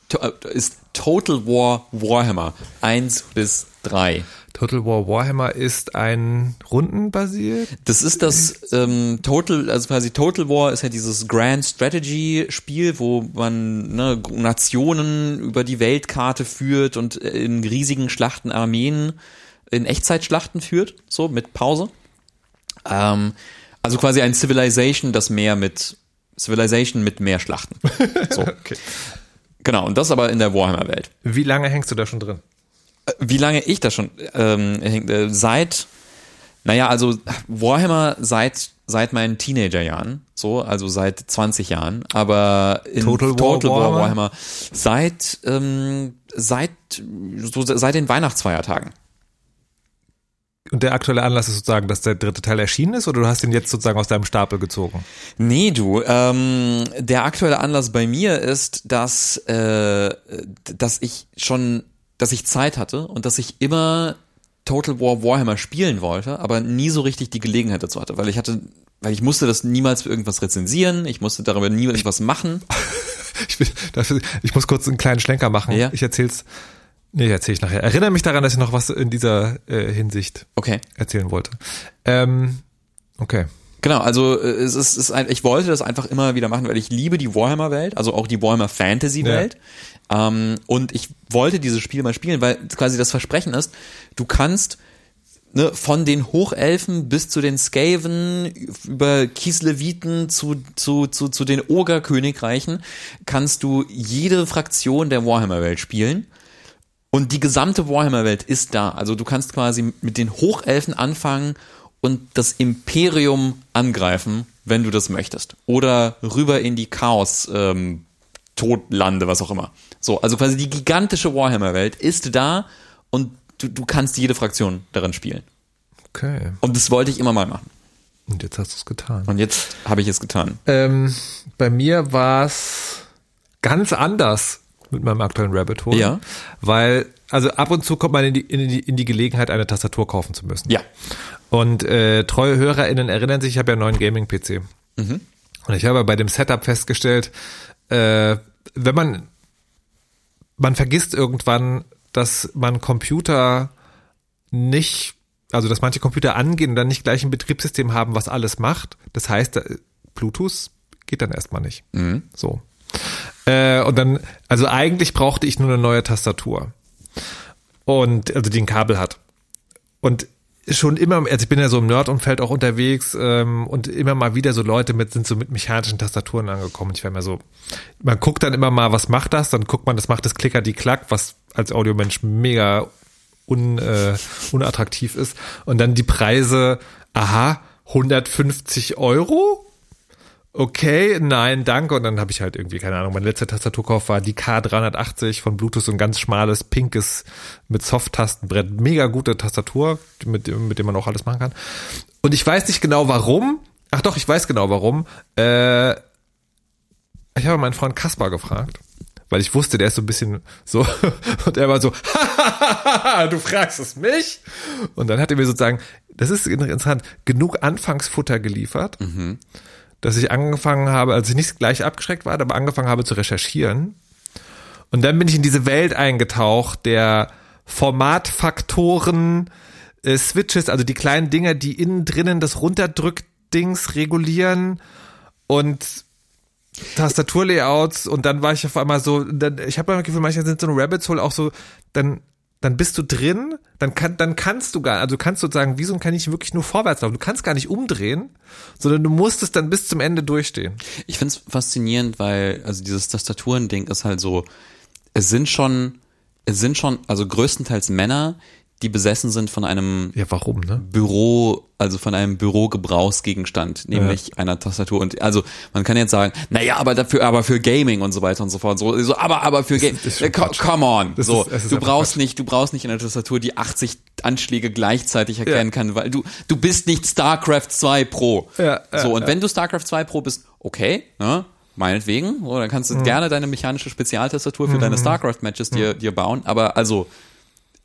to, äh, ist Total War Warhammer 1 bis 3. Total War Warhammer ist ein rundenbasiert. Das ist das ähm, Total, also quasi Total War ist ja dieses Grand Strategy Spiel, wo man ne, Nationen über die Weltkarte führt und in riesigen Schlachten Armeen in Echtzeitschlachten führt, so mit Pause. Ähm, also quasi ein Civilization, das mehr mit Civilization mit mehr Schlachten. So. Okay. Genau, und das aber in der Warhammer-Welt. Wie lange hängst du da schon drin? Wie lange ich da schon ähm, äh, seit, naja, also Warhammer seit seit meinen Teenagerjahren, so, also seit 20 Jahren, aber in Total War Total War Warhammer? Warhammer seit ähm, seit so seit den Weihnachtsfeiertagen. Und der aktuelle Anlass ist sozusagen, dass der dritte Teil erschienen ist oder du hast ihn jetzt sozusagen aus deinem Stapel gezogen? Nee, du. Ähm, der aktuelle Anlass bei mir ist, dass, äh, dass ich schon, dass ich Zeit hatte und dass ich immer Total War Warhammer spielen wollte, aber nie so richtig die Gelegenheit dazu hatte, weil ich hatte, weil ich musste das niemals für irgendwas rezensieren, ich musste darüber nie irgendwas machen. Ich, will, dafür, ich muss kurz einen kleinen Schlenker machen. Ja. Ich erzähl's. Nee, erzähle ich nachher. Erinnere mich daran, dass ich noch was in dieser äh, Hinsicht Okay. erzählen wollte. Ähm, okay. Genau, also äh, es ist, es ist ein, ich wollte das einfach immer wieder machen, weil ich liebe die Warhammer-Welt, also auch die Warhammer Fantasy-Welt. Ähm, und ich wollte dieses Spiel mal spielen, weil quasi das Versprechen ist, du kannst ne, von den Hochelfen bis zu den Skaven, über Kisleviten zu, zu, zu, zu den Ogerkönigreichen, kannst du jede Fraktion der Warhammer-Welt spielen. Und die gesamte Warhammer-Welt ist da. Also du kannst quasi mit den Hochelfen anfangen und das Imperium angreifen, wenn du das möchtest. Oder rüber in die Chaos, ähm, was auch immer. So, also quasi die gigantische Warhammer-Welt ist da und du, du kannst jede Fraktion darin spielen. Okay. Und das wollte ich immer mal machen. Und jetzt hast du es getan. Und jetzt habe ich es getan. Ähm, bei mir war's ganz anders mit meinem aktuellen Rabbit Hole. Ja. Weil, also ab und zu kommt man in die, in die, in die Gelegenheit, eine Tastatur kaufen zu müssen. Ja. Und äh, treue HörerInnen erinnern sich, ich habe ja einen neuen Gaming-PC. Mhm. Und ich habe bei dem Setup festgestellt, äh, wenn man, man vergisst irgendwann, dass man Computer nicht, also dass manche Computer angehen und dann nicht gleich ein Betriebssystem haben, was alles macht. Das heißt, Bluetooth geht dann erstmal nicht. So. Äh, und dann, also eigentlich brauchte ich nur eine neue Tastatur. Und, also die ein Kabel hat. Und schon immer, also ich bin ja so im Nerd-Umfeld auch unterwegs ähm, und immer mal wieder so Leute mit sind so mit mechanischen Tastaturen angekommen. Ich war immer so, man guckt dann immer mal, was macht das? Dann guckt man, das macht das Klicker die Klack, was als Audiomensch mega un, äh, unattraktiv ist. Und dann die Preise, aha, 150 Euro? Okay, nein, danke. Und dann habe ich halt irgendwie, keine Ahnung, mein letzter Tastaturkauf war die K380 von Bluetooth, so ein ganz schmales, pinkes mit Soft-Tastenbrett. Mega gute Tastatur, mit, mit dem man auch alles machen kann. Und ich weiß nicht genau warum. Ach doch, ich weiß genau warum. Äh, ich habe meinen Freund Kaspar gefragt, weil ich wusste, der ist so ein bisschen so, und er war so, du fragst es mich? Und dann hat er mir sozusagen, das ist interessant, genug Anfangsfutter geliefert, dass ich angefangen habe, als ich nicht gleich abgeschreckt war, aber angefangen habe zu recherchieren. Und dann bin ich in diese Welt eingetaucht, der Formatfaktoren, äh, Switches, also die kleinen Dinger, die innen drinnen das Runterdrück-Dings regulieren und Tastaturlayouts und dann war ich auf einmal so, dann, ich habe das Gefühl, manchmal sind so eine Rabbits Hole auch so, dann dann bist du drin, dann kann, dann kannst du gar, also kannst sozusagen wie so ein Kaninchen wirklich nur vorwärts laufen. Du kannst gar nicht umdrehen, sondern du musst es dann bis zum Ende durchstehen. Ich find's faszinierend, weil, also dieses Tastaturending ist halt so, es sind schon, es sind schon, also größtenteils Männer, die besessen sind von einem Ja, warum, ne? Büro, also von einem Bürogebrauchsgegenstand, nämlich einer Tastatur. Und also man kann jetzt sagen, naja, aber dafür, aber für Gaming und so weiter und so fort. So, so aber, aber für Gaming. Quatsch. Come on. Das so, ist- ist du brauchst Quatsch. nicht, du brauchst nicht eine Tastatur, die 80 Anschläge gleichzeitig erkennen Ja. kann, weil du, du bist nicht StarCraft 2 Pro. Ja, ja, so, und ja. wenn du StarCraft 2 Pro bist, okay, ne? Meinetwegen, so, dann kannst du Mhm. gerne deine mechanische Spezialtastatur für deine StarCraft-Matches dir, dir bauen, aber also,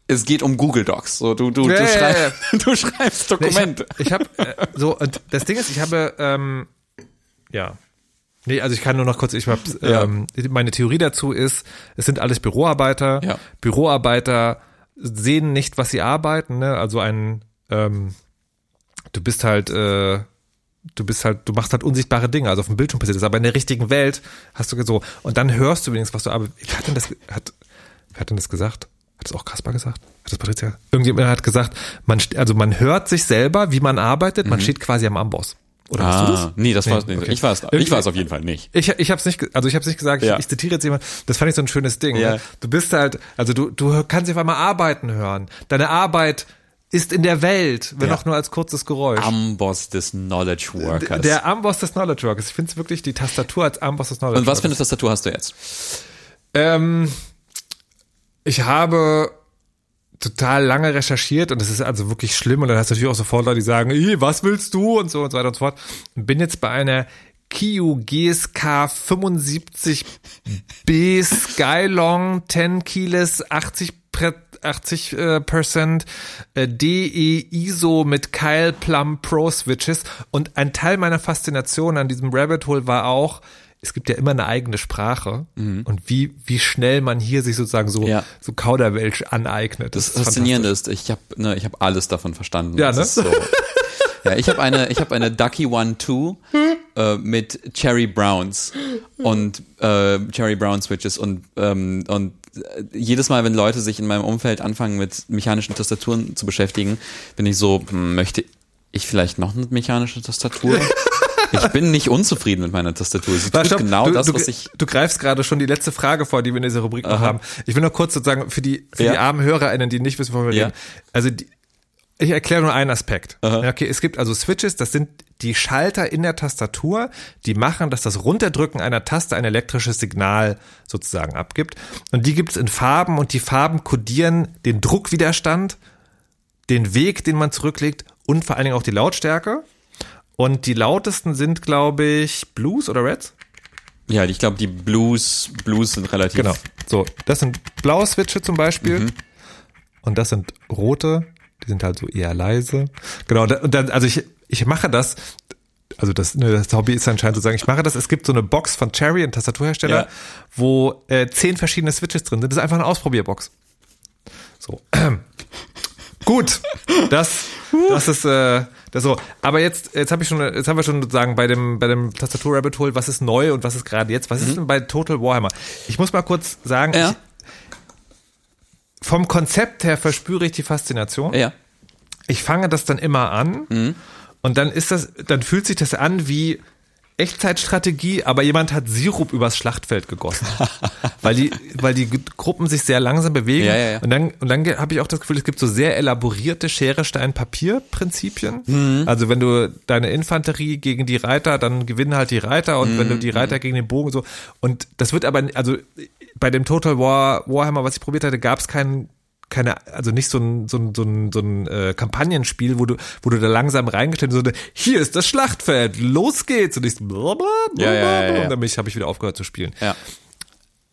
es geht um Google Docs. So, du, du, Ja, du, ja, schreibst, du schreibst Dokumente. Ich habe hab, äh, so und das Ding ist, ich habe ähm, ja Nee, also ich kann nur noch kurz, ich hab, Ja. ähm, meine Theorie dazu ist, es sind alles Büroarbeiter. Ja. Büroarbeiter sehen nicht, was sie arbeiten, ne? Also ein, ähm, du bist halt, äh, du bist halt, du machst halt unsichtbare Dinge, also auf dem Bildschirm passiert das, aber in der richtigen Welt hast du so, und dann hörst du übrigens, was du arbeitest. Wer hat denn das, hat, wer hat denn das gesagt? Hat das auch Kaspar gesagt? Hat das Patricia? Irgendjemand hat gesagt, man, also man hört sich selber, wie man arbeitet, man steht quasi am Amboss. Oder hast du das? Ah, nee, das Nee, war's nicht. okay. Ich war es ich war's auf jeden Fall nicht. Ich, ich habe es nicht, also ich habe es nicht gesagt. Ich, Ja. ich zitiere jetzt jemand. Das fand ich so ein schönes Ding. Ja. Ne? Du bist halt, also du, du kannst dich auf einmal arbeiten hören. Deine Arbeit ist in der Welt, wenn Ja. auch nur als kurzes Geräusch. Amboss des Knowledge Workers. der Amboss des Knowledge Workers. Ich finde es wirklich die Tastatur als Amboss des Knowledge Und was für eine Workers. Tastatur hast du jetzt? Ähm, ich habe total lange recherchiert und das ist also wirklich schlimm. Und dann hast du natürlich auch sofort Leute, die sagen, "Ih, was willst du? und so und so weiter und so fort. Und bin jetzt bei einer Kiu GSK 75B Skylong 10 Keyless 80 Pre 80 äh, Percent äh, DE ISO mit Kyle Plum Pro Switches. Und ein Teil meiner Faszination an diesem Rabbit Hole war auch es gibt ja immer eine eigene Sprache und wie wie schnell man hier sich sozusagen so Mhm. Ja. so Kauderwelsch aneignet. Das ist Faszinierende ist, ich habe ne, ich hab alles davon verstanden. Ja, Das ne? so. Ja, ich habe eine, ich habe eine Ducky One Two äh, mit Cherry Browns und äh, Cherry Brown Switches und ähm, und äh, jedes Mal, wenn Leute sich in meinem Umfeld anfangen mit mechanischen Tastaturen zu beschäftigen, bin ich so, hm, möchte ich vielleicht noch eine mechanische Tastatur? Ich bin nicht unzufrieden mit meiner Tastatur. Sie tut stopp. genau du, das, du, was ich. Du greifst gerade schon die letzte Frage vor, die wir in dieser Rubrik noch Aha. haben. Ich will noch kurz sozusagen für die, für Ja. die armen HörerInnen, die nicht wissen, wovon wir Ja. reden. Also die, ich erkläre nur einen Aspekt. Aha. Okay, es gibt also Switches, das sind die Schalter in der Tastatur, die machen, dass das Runterdrücken einer Taste ein elektrisches Signal sozusagen abgibt. Und die gibt es in Farben und die Farben kodieren den Druckwiderstand, den Weg, den man zurücklegt und vor allen Dingen auch die Lautstärke. Und die lautesten sind, glaube ich, Blues oder Reds? Ja, ich glaube, die Blues, Blues sind relativ. Genau. So, das sind blaue Switche zum Beispiel. Mhm. Und das sind rote. Die sind halt so eher leise. Genau. Und dann- Und dann, also ich, ich mache das. Also das, ne, das Hobby ist anscheinend zu sagen, ich mache das. Es gibt so eine Box von Cherry, ein Tastaturhersteller, Ja. wo äh, zehn verschiedene Switches drin sind. Das ist einfach eine Ausprobierbox. So. Gut. Das, das ist äh, das so. Aber jetzt, jetzt habe ich schon, jetzt haben wir schon sozusagen bei dem, bei dem Tastatur Rabbit Hole, was ist neu und was ist gerade jetzt? Was ist denn bei Total Warhammer? Ich muss mal kurz sagen, Mhm. Ja. ich, vom Konzept her verspüre ich die Faszination. Ja. Ich fange das dann immer an Mhm. und dann ist das, dann fühlt sich das an wie Echtzeitstrategie, aber jemand hat Sirup übers Schlachtfeld gegossen. weil die, weil die Gruppen sich sehr langsam bewegen. Ja, ja, ja. Und dann, und dann habe ich auch das Gefühl, es gibt so sehr elaborierte Schere, Stein, Papier Prinzipien. Mhm. Also wenn du deine Infanterie gegen die Reiter, dann gewinnen halt die Reiter und wenn du Mhm. die Reiter gegen den Bogen so. Und das wird aber, also bei dem Total War, Warhammer, was ich probiert hatte, gab es keinen keine, also nicht so ein, so ein, so ein, so ein äh, Kampagnenspiel, wo du, wo du da langsam reingestellt so, eine, hier ist das Schlachtfeld, los geht's. Und ich so, blablabla, Ja, ja, ja, und dann habe ich wieder aufgehört zu spielen. Ja.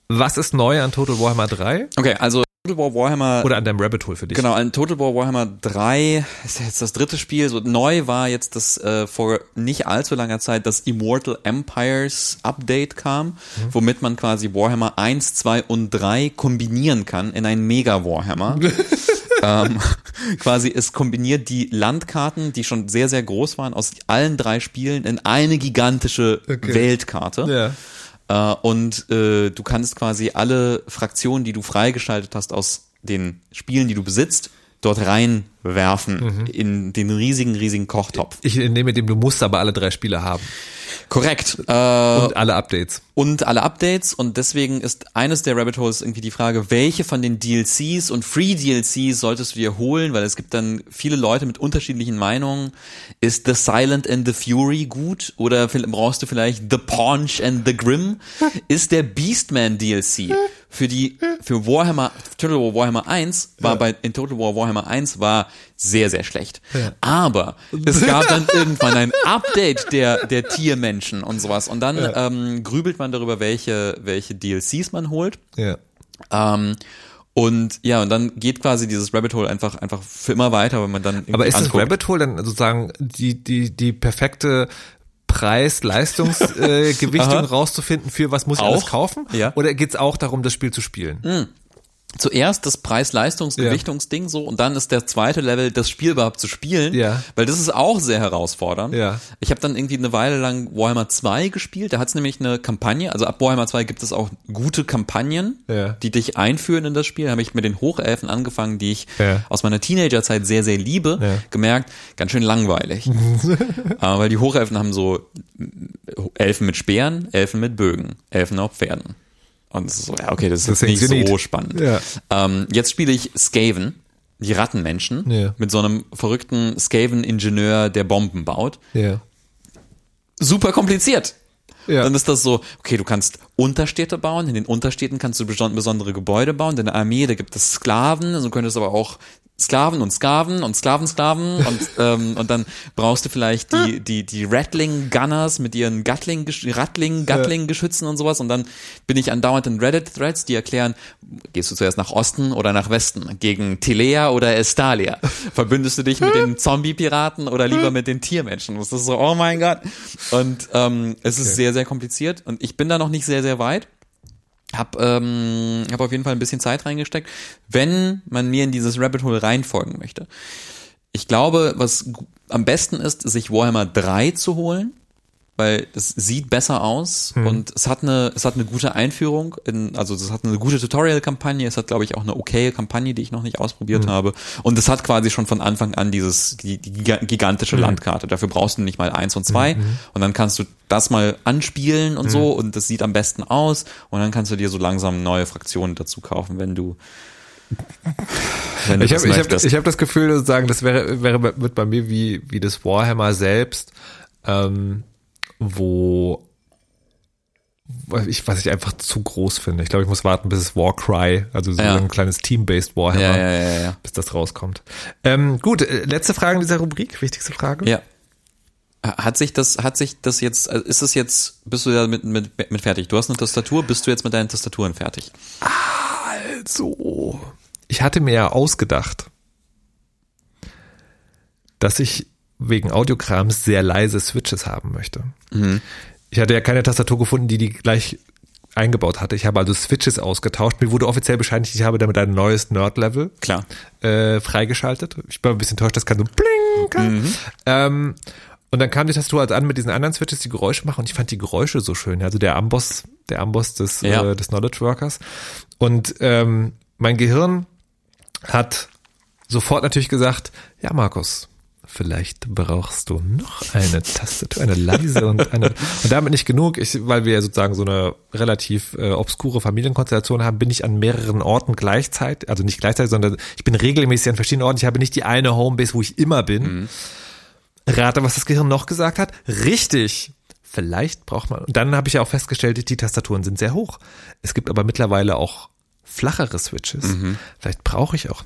Was ist neu an Total Warhammer 3? Okay, also Total War Warhammer Oder an deinem Rabbit Hole für dich? Genau, ein Total War Warhammer 3 ist ja jetzt das dritte Spiel. So neu war jetzt das äh, vor nicht allzu langer Zeit das Immortal Empires Update kam, womit man quasi Warhammer 1, 2 und 3 kombinieren kann in ein Mega Warhammer. ähm, quasi es kombiniert die Landkarten, die schon sehr, sehr groß waren, aus allen drei Spielen in eine gigantische Okay. Weltkarte. Ja. Äh, und äh, du kannst quasi alle Fraktionen, die du freigeschaltet hast aus den Spielen, die du besitzt, dort reinwerfen in den riesigen, riesigen Kochtopf. Ich nehme dem, du musst aber alle drei Spiele haben. Korrekt. Äh, Und alle Updates. und alle Updates und deswegen ist eines der Rabbit Holes irgendwie die Frage, welche von den DLCs und Free DLCs solltest du dir holen, weil es gibt dann viele Leute mit unterschiedlichen Meinungen. Ist The Silent and the Fury gut oder brauchst du vielleicht The Paunch and the Grim? Ist der Beastman DLC für die für Warhammer Total War Warhammer 1 war bei in Total War Warhammer 1 war sehr sehr schlecht. Aber es gab dann irgendwann ein Update der der Tiermenschen und sowas und dann ähm, grübelt man darüber, welche welche DLCs man holt. Ja. Ähm, und ja, und dann geht quasi dieses Rabbit Hole einfach einfach für immer weiter, wenn man dann Aber ist das anguckt. Rabbit Hole dann sozusagen die, die, die perfekte Preis-Leistungsgewichtung äh, rauszufinden für was muss ich alles Auch? kaufen? Ja. Oder geht's auch darum, das Spiel zu spielen? Zuerst das Preis-Leistungs-Gewichtungsding so und dann ist der zweite Level, das Spiel überhaupt zu spielen, Ja. weil das ist auch sehr herausfordernd. Ja. Ich habe dann irgendwie eine Weile lang Warhammer 2 gespielt, da hat es nämlich eine Kampagne, also ab Warhammer 2 gibt es auch gute Kampagnen, Ja. die dich einführen in das Spiel. Da habe ich mit den Hochelfen angefangen, die ich Ja. aus meiner Teenagerzeit sehr, sehr liebe, Ja. gemerkt, ganz schön langweilig. äh, weil die Hochelfen haben so Elfen mit Speeren, Elfen mit Bögen, Elfen auf Pferden. Und es ist so, ja, okay, das ist Das jetzt nicht so spannend. Ja. Ähm, jetzt spiele ich Skaven, die Rattenmenschen, Ja. mit so einem verrückten Skaven-Ingenieur, der Bomben baut. Ja. Super kompliziert. Ja. Dann ist das so, okay, du kannst Unterstädte bauen, in den Unterstädten kannst du beson- besondere Gebäude bauen, deine Armee, da gibt es Sklaven, also du könntest aber auch Sklaven und Skaven und Sklavensklaven und, ähm, und dann brauchst du vielleicht die, die, die Rattling Gunners mit ihren Gatling, Rattling, Gatling Geschützen und sowas und dann bin ich andauernd in Reddit Threads, die erklären, gehst du zuerst nach Osten oder nach Westen? Gegen Tilea oder Estalia? Verbündest du dich mit den Zombie-Piraten oder lieber mit den Tiermenschen? Das ist so, oh mein Gott. Und ähm, es ist sehr, sehr kompliziert und ich bin da noch nicht sehr, sehr weit. Hab, ähm, hab auf jeden Fall ein bisschen Zeit reingesteckt, wenn man mir in dieses Rabbit Hole reinfolgen möchte. Ich glaube, was am besten ist, sich Warhammer 3 zu holen, weil es sieht besser aus und es hat eine es hat eine gute Einführung, in, also es hat eine gute Tutorial-Kampagne, es hat glaube ich auch eine okaye Kampagne, die ich noch nicht ausprobiert habe. Und es hat quasi schon von Anfang an dieses die, die giga- gigantische Landkarte. Dafür brauchst du nicht mal eins und zwei. Und dann kannst du das mal anspielen und so und das sieht am besten aus. Und dann kannst du dir so langsam neue Fraktionen dazu kaufen, wenn du wenn du Ich habe ich hab, möchtest. ich hab das Gefühl, sozusagen, das wäre, wäre wird bei mir wie, wie das Warhammer selbst, ähm, wo was ich, was ich einfach zu groß finde. Ich glaube, ich muss warten, bis es Warcry, also so Ja. ein kleines Team-based Warhammer, ja, ja, bis das rauskommt. Ähm, gut, äh, letzte Frage in dieser Rubrik, wichtigste Frage. Ja. Hat sich das, hat sich das jetzt, also ist es jetzt, bist du ja mit, mit, mit fertig? Du hast eine Tastatur, bist du jetzt mit deinen Tastaturen fertig? So. Ich hatte mir ja ausgedacht, dass ich wegen Audiokrams sehr leise Switches haben möchte. Ich hatte ja keine Tastatur gefunden, die die gleich eingebaut hatte. Ich habe also Switches ausgetauscht. Mir wurde offiziell bescheinigt, ich habe damit ein neues Nerd-Level Klar. äh, freigeschaltet. Ich bin ein bisschen enttäuscht, das kann so bling. Kann. Ähm, und dann kam die Tastatur also an mit diesen anderen Switches, die Geräusche machen und ich fand die Geräusche so schön. Also der Amboss, der Amboss des, Ja. äh, des Knowledge Workers. Und ähm, mein Gehirn hat sofort natürlich gesagt, ja Markus, vielleicht brauchst du noch eine Tastatur, eine leise und eine und damit nicht genug, ich, weil wir ja sozusagen so eine relativ äh, obskure Familienkonstellation haben, bin ich an mehreren Orten gleichzeitig, also nicht gleichzeitig, sondern ich bin regelmäßig an verschiedenen Orten. Ich habe nicht die eine Homebase, wo ich immer bin. Rate, was das Gehirn noch gesagt hat? Richtig. Vielleicht braucht man. Und dann habe ich ja auch festgestellt, die Tastaturen sind sehr hoch. Es gibt aber mittlerweile auch flachere Switches. Vielleicht brauche ich auch.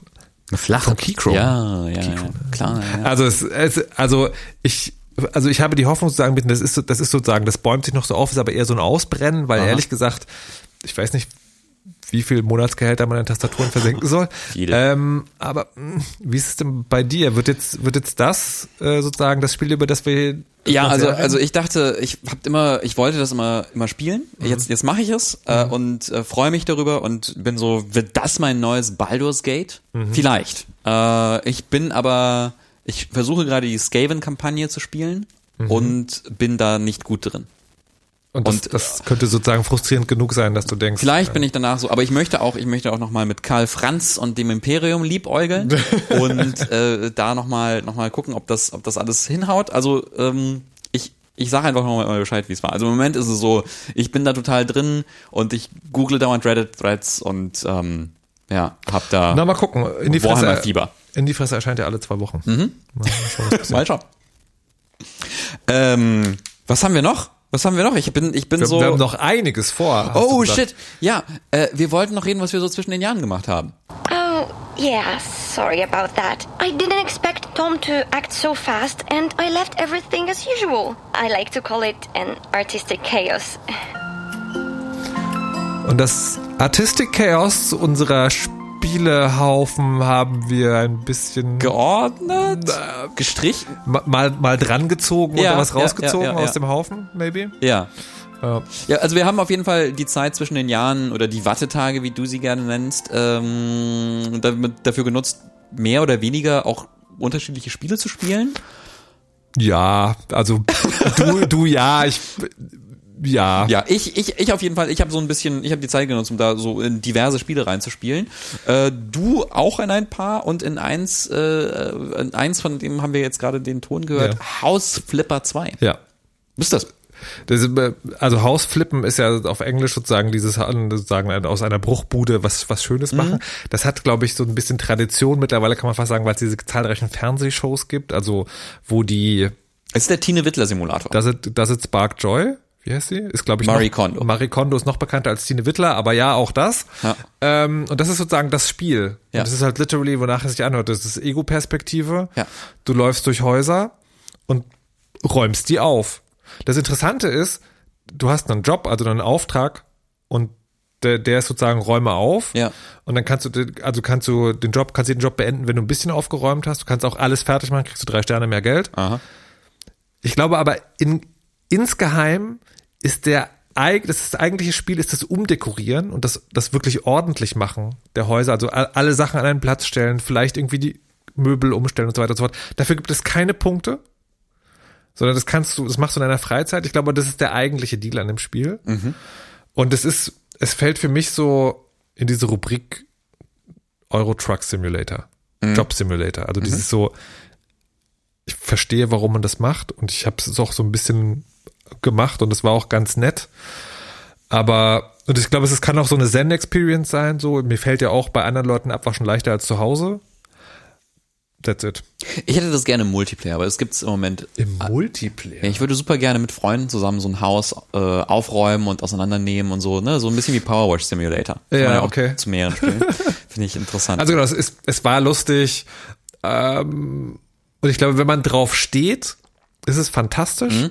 Eine flache. Von Keychrome. Ja, ja, ja, klar. Ja. Also es, es also ich also ich habe die Hoffnung zu sagen, das ist so, das ist sozusagen, das bäumt sich noch so auf, ist aber eher so ein Ausbrennen, weil Aha. ehrlich gesagt, ich weiß nicht, wie viel Monatsgehälter man in Tastaturen versenken soll. Ähm, aber mh, wie ist es denn bei dir? Wird jetzt wird jetzt das äh, sozusagen das Spiel über das wir Ja, also also ich dachte, ich hab immer, ich wollte das immer immer spielen. Jetzt jetzt mache ich es äh, und äh, freue mich darüber und bin so, wird das mein neues Baldur's Gate? Vielleicht. Äh, ich bin aber, ich versuche gerade die Skaven-Kampagne zu spielen und bin da nicht gut drin. Und das, Und, das könnte sozusagen frustrierend genug sein, dass du denkst. Vielleicht bin ich danach so, aber ich möchte auch, ich möchte auch noch mal mit Karl Franz und dem Imperium liebäugeln und äh, da noch mal, noch mal gucken, ob das, ob das alles hinhaut. Also ähm, ich, ich sage einfach noch mal Bescheid, wie es war. Also im Moment ist es so, ich bin da total drin und ich google dauernd Reddit-Threads und ähm, ja, hab da Na, mal gucken. In die Fresse, Fieber. in die Fresse erscheint ja alle zwei Wochen. Mhm. Mal schauen, was passiert. Mal schauen. Ähm, was haben wir noch? Was haben wir noch? Ich bin, ich bin wir, so. wir haben noch einiges vor. oh shit. Ja, äh, wir wollten noch reden, was wir so zwischen den Jahren gemacht haben. Oh, yeah, sorry about that. I didn't expect Tom to act so fast, and I left everything as usual. I like to call it an artistic chaos. Und das Artistic Chaos unserer Spielehaufen haben wir ein bisschen Geordnet? Gestrichen? ma- mal, mal dran gezogen Ja, oder was rausgezogen ja, ja, aus dem Haufen, maybe. Ja. Ja. Also wir haben auf jeden Fall die Zeit zwischen den Jahren oder die Wattetage, wie du sie gerne nennst, ähm, dafür genutzt, mehr oder weniger auch unterschiedliche Spiele zu spielen. Ja, also du, du ja, ich ja. Ja, ich, ich, ich auf jeden Fall, ich habe so ein bisschen, ich habe die Zeit genutzt, um da so in diverse Spiele reinzuspielen. Äh, du auch in ein paar und in eins, äh, in eins von dem haben wir jetzt gerade den Ton gehört, Ja. House Flipper 2. Ja. Was ist das? Das, ist, äh, also Hausflippen ist ja auf Englisch sozusagen dieses sozusagen aus einer Bruchbude was was Schönes machen. Das hat glaube ich so ein bisschen Tradition mittlerweile kann man fast sagen, weil es diese zahlreichen Fernsehshows gibt, also wo die Es ist der Tine Wittler Simulator. Does it, does it Spark Joy? Wie heißt sie? Ist, glaube ich, Marie noch, Kondo. Marie Kondo ist noch bekannter als Tine Wittler, aber ja, auch das. Ja. Ähm, und das ist sozusagen das Spiel. Ja. Und das ist halt literally, wonach es sich anhört. Das ist Ego-Perspektive. Ja. Du läufst durch Häuser und räumst die auf. Das Interessante ist, du hast einen Job, also einen Auftrag und der, der ist sozusagen Räume auf. Ja. Und dann kannst du, den- also kannst du den Job, kannst du den Job beenden, wenn du ein bisschen aufgeräumt hast. Du kannst auch alles fertig machen, kriegst du drei Sterne mehr Geld. Aha. Ich glaube aber in, insgeheim ist der das, eigentliche Spiel ist das Umdekorieren und das, das wirklich ordentlich machen der Häuser, also alle Sachen an einen Platz stellen, vielleicht irgendwie die Möbel umstellen und so weiter und so fort. Dafür gibt es keine Punkte, sondern das kannst du, das machst du in deiner Freizeit. Ich glaube, das ist der eigentliche Deal an dem Spiel. Und es ist, es fällt für mich so in diese Rubrik Euro Truck Simulator, Job Simulator. Also dieses so, ich verstehe, warum man das macht und ich habe es auch so ein bisschen gemacht und es war auch ganz nett. Aber und ich glaube, es kann auch so eine Zen-Experience sein. So mir fällt ja auch bei anderen Leuten Abwaschen leichter als zu Hause. That's it. Ich hätte das gerne im Multiplayer, aber es gibt's im Moment. Im Multiplayer. Ja, ich würde super gerne mit Freunden zusammen so ein Haus äh, aufräumen und auseinandernehmen und so, ne? So ein bisschen wie Power Wash Simulator. Kann Ja, auch okay. Zu mehreren Spielen. Finde ich interessant. Also genau, es, ist, es war lustig. Ähm, und ich glaube, wenn man drauf steht, ist es fantastisch.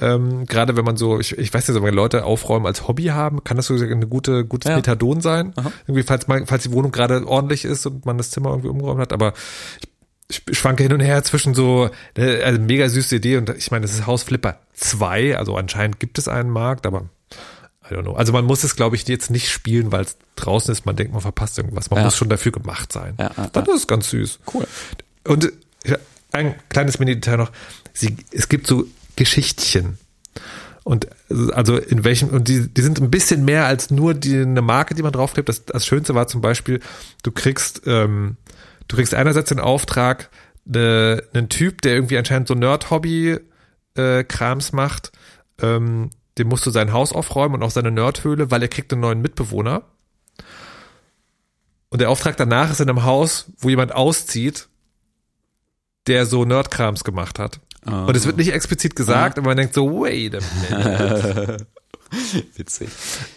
Ähm, Gerade wenn man so, ich, ich weiß nicht, wenn Leute aufräumen als Hobby haben, kann das so eine gute, gutes Ja. Methadon sein. Irgendwie, falls man, falls die Wohnung gerade ordentlich ist und man das Zimmer irgendwie umgeräumt hat. Aber ich, ich schwanke hin und her zwischen so, äh, also mega süße Idee und ich meine, das ist Haus Flipper 2, also anscheinend gibt es einen Markt, aber I don't know. Also man muss es, glaube ich, jetzt nicht spielen, weil es draußen ist, man denkt, man verpasst irgendwas. Man Ja. muss schon dafür gemacht sein. Ja, ja, das ist ganz süß. Cool. Und ein kleines Mini-Detail noch. Sie, es gibt so Geschichtchen. Und also in welchem, und die, die sind ein bisschen mehr als nur die, eine Marke, die man draufklebt. Das, das Schönste war zum Beispiel, du kriegst, ähm, du kriegst einerseits den Auftrag, ne, einen Typ, der irgendwie anscheinend so Nerd-Hobby-Krams macht, ähm, dem musst du sein Haus aufräumen und auch seine Nerdhöhle, weil er kriegt einen neuen Mitbewohner. Und der Auftrag danach ist in einem Haus, wo jemand auszieht, der so Nerdkrams gemacht hat. Und es wird nicht explizit gesagt, aber man denkt so, wait a minute. Witzig.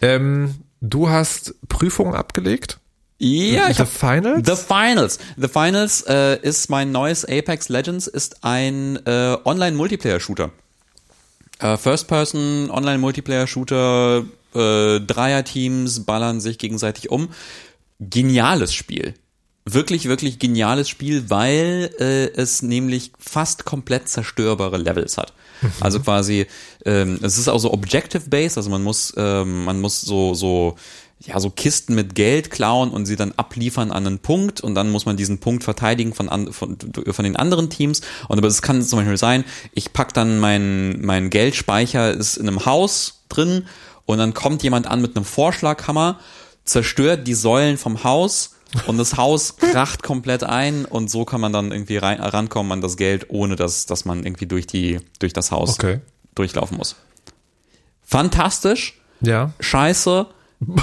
ähm, du hast Prüfungen abgelegt? Ja, ich The Finals? The Finals. The Finals äh, ist mein neues Apex Legends, ist ein äh, Online-Multiplayer-Shooter. Äh, First-Person Online-Multiplayer-Shooter, äh, Dreier-Teams ballern sich gegenseitig um. Geniales Spiel. Wirklich, wirklich geniales Spiel, weil äh, es nämlich fast komplett zerstörbare Levels hat. Also quasi, ähm, es ist auch so objective-based, also man muss, ähm, man muss so, so ja, so Kisten mit Geld klauen und sie dann abliefern an einen Punkt und dann muss man diesen Punkt verteidigen von, an, von, von den anderen Teams. Und aber es kann zum Beispiel sein, ich pack dann mein, mein Geldspeicher ist in einem Haus drin und dann kommt jemand an mit einem Vorschlaghammer, zerstört die Säulen vom Haus und das Haus kracht komplett ein und so kann man dann irgendwie rein, rankommen an das Geld, ohne dass, dass man irgendwie durch die, durch das Haus Okay. durchlaufen muss. Fantastisch Ja. scheiße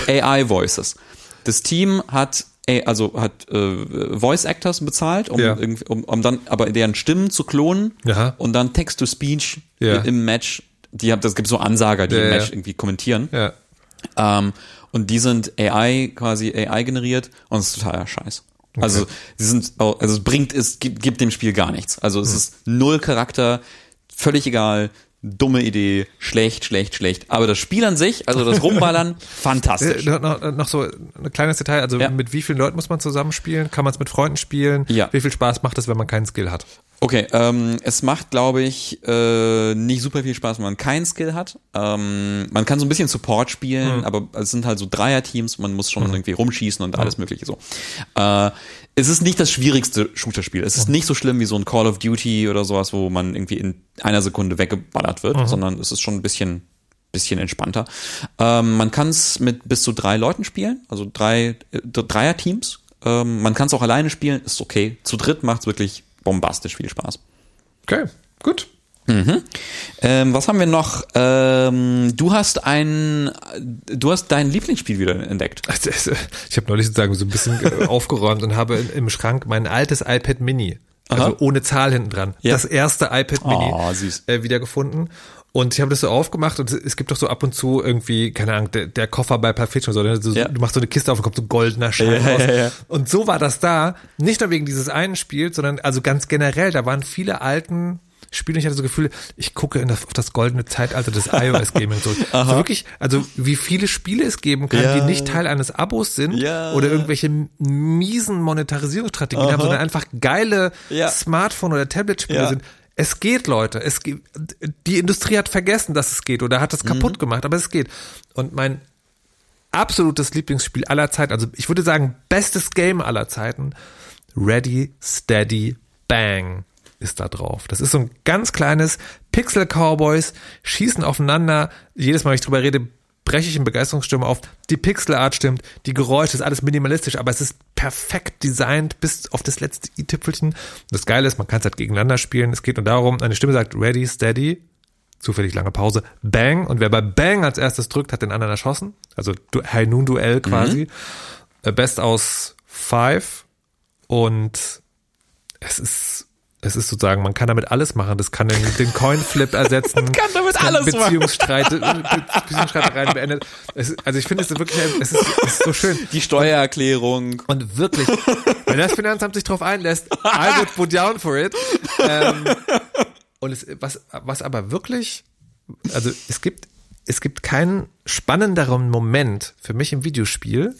AI Voices. Das Team hat also hat äh, Voice Actors bezahlt, um, Ja. irgendwie, um, um dann aber deren Stimmen zu klonen Ja. und dann Text to Speech Ja. im Match. Die haben, das gibt so Ansager, die Ja, im. Match irgendwie kommentieren. Ja. Ähm, und die sind AI quasi AI generiert und es ist totaler Scheiß. Also sie sind, also es bringt, es gibt, gibt dem Spiel gar nichts. Also es ist null Charakter, völlig egal, dumme Idee, schlecht, schlecht, schlecht. Aber das Spiel an sich, also das Rumballern, fantastisch. Äh, noch, noch, noch so ein kleines Detail, also Ja. mit wie vielen Leuten muss man zusammenspielen? Kann man es mit Freunden spielen? Ja. Wie viel Spaß macht es, wenn man keinen Skill hat? Okay, ähm, es macht, glaube ich, äh, nicht super viel Spaß, wenn man keinen Skill hat. Ähm, man kann so ein bisschen Support spielen, aber es sind halt so Dreier-Teams, man muss schon irgendwie rumschießen und alles mögliche so. Äh, es ist nicht das schwierigste Shooter-Spiel. Es ist nicht so schlimm wie so ein Call of Duty oder sowas, wo man irgendwie in einer Sekunde weggeballert wird, sondern es ist schon ein bisschen bisschen entspannter. Ähm, man kann es mit bis zu drei Leuten spielen, also drei äh, Dreier-Teams. Ähm, man kann es auch alleine spielen, ist okay. Zu dritt macht es wirklich bombastisch viel Spaß. Okay, gut. Ähm, was haben wir noch? Ähm, du hast ein, du hast dein Lieblingsspiel wieder entdeckt. Also, es- Ich habe neulich sozusagen so ein bisschen äh, aufgeräumt und habe im Schrank mein altes iPad Mini, also Aha. ohne Zahl hinten dran, Ja. das erste iPad Mini Oh, äh, wiedergefunden. Und ich habe das so aufgemacht und es gibt doch so ab und zu irgendwie, keine Ahnung, der, der Koffer bei Pulp Fiction oder so, ne? so Ja. du machst so eine Kiste auf und kommt so goldener Schein Ja, raus. ja. Und so war das da, nicht nur wegen dieses einen Spiels, sondern also ganz generell, da waren viele alten Spiele, ich hatte so das Gefühl, ich gucke in das, auf das goldene Zeitalter des iOS Gaming zurück. so wirklich, also wie viele Spiele es geben kann, die nicht Teil eines Abos sind oder irgendwelche miesen Monetarisierungsstrategien haben, sondern einfach geile. Smartphone- oder Tablet-Spiele sind. Es geht, Leute. Es geht. Die Industrie hat vergessen, dass es geht oder hat es kaputt gemacht, aber es geht. Und mein absolutes Lieblingsspiel aller Zeiten, also ich würde sagen, bestes Game aller Zeiten, Ready, Steady, Bang ist da drauf. Das ist so ein ganz kleines Pixel Cowboys, schießen aufeinander. Jedes Mal, wenn ich drüber rede, breche ich in Begeisterungsstimme auf. Die Pixelart stimmt, die Geräusche, ist alles minimalistisch, aber es ist perfekt designt bis auf das letzte i-Tüpfelchen. Das Geile ist, man kann es halt gegeneinander spielen. Es geht nur darum, eine Stimme sagt Ready, Steady, zufällig lange Pause, Bang. Und wer bei Bang als erstes drückt, hat den anderen erschossen. Also High Noon Duell quasi. Äh, Best aus Five. Und es ist, es ist sozusagen, man kann damit alles machen. Das kann den, den Coin-Flip ersetzen. man kann damit alles machen. Beziehungsstreit, Be- Beziehungsstreitereien beendet. Es, also ich finde es wirklich, es ist, es ist so schön. Die Steuererklärung. Und wirklich, wenn das Finanzamt sich drauf einlässt, I would put down for it. Ähm, und es, was, was aber wirklich, also es gibt, es gibt keinen spannenderen Moment für mich im Videospiel,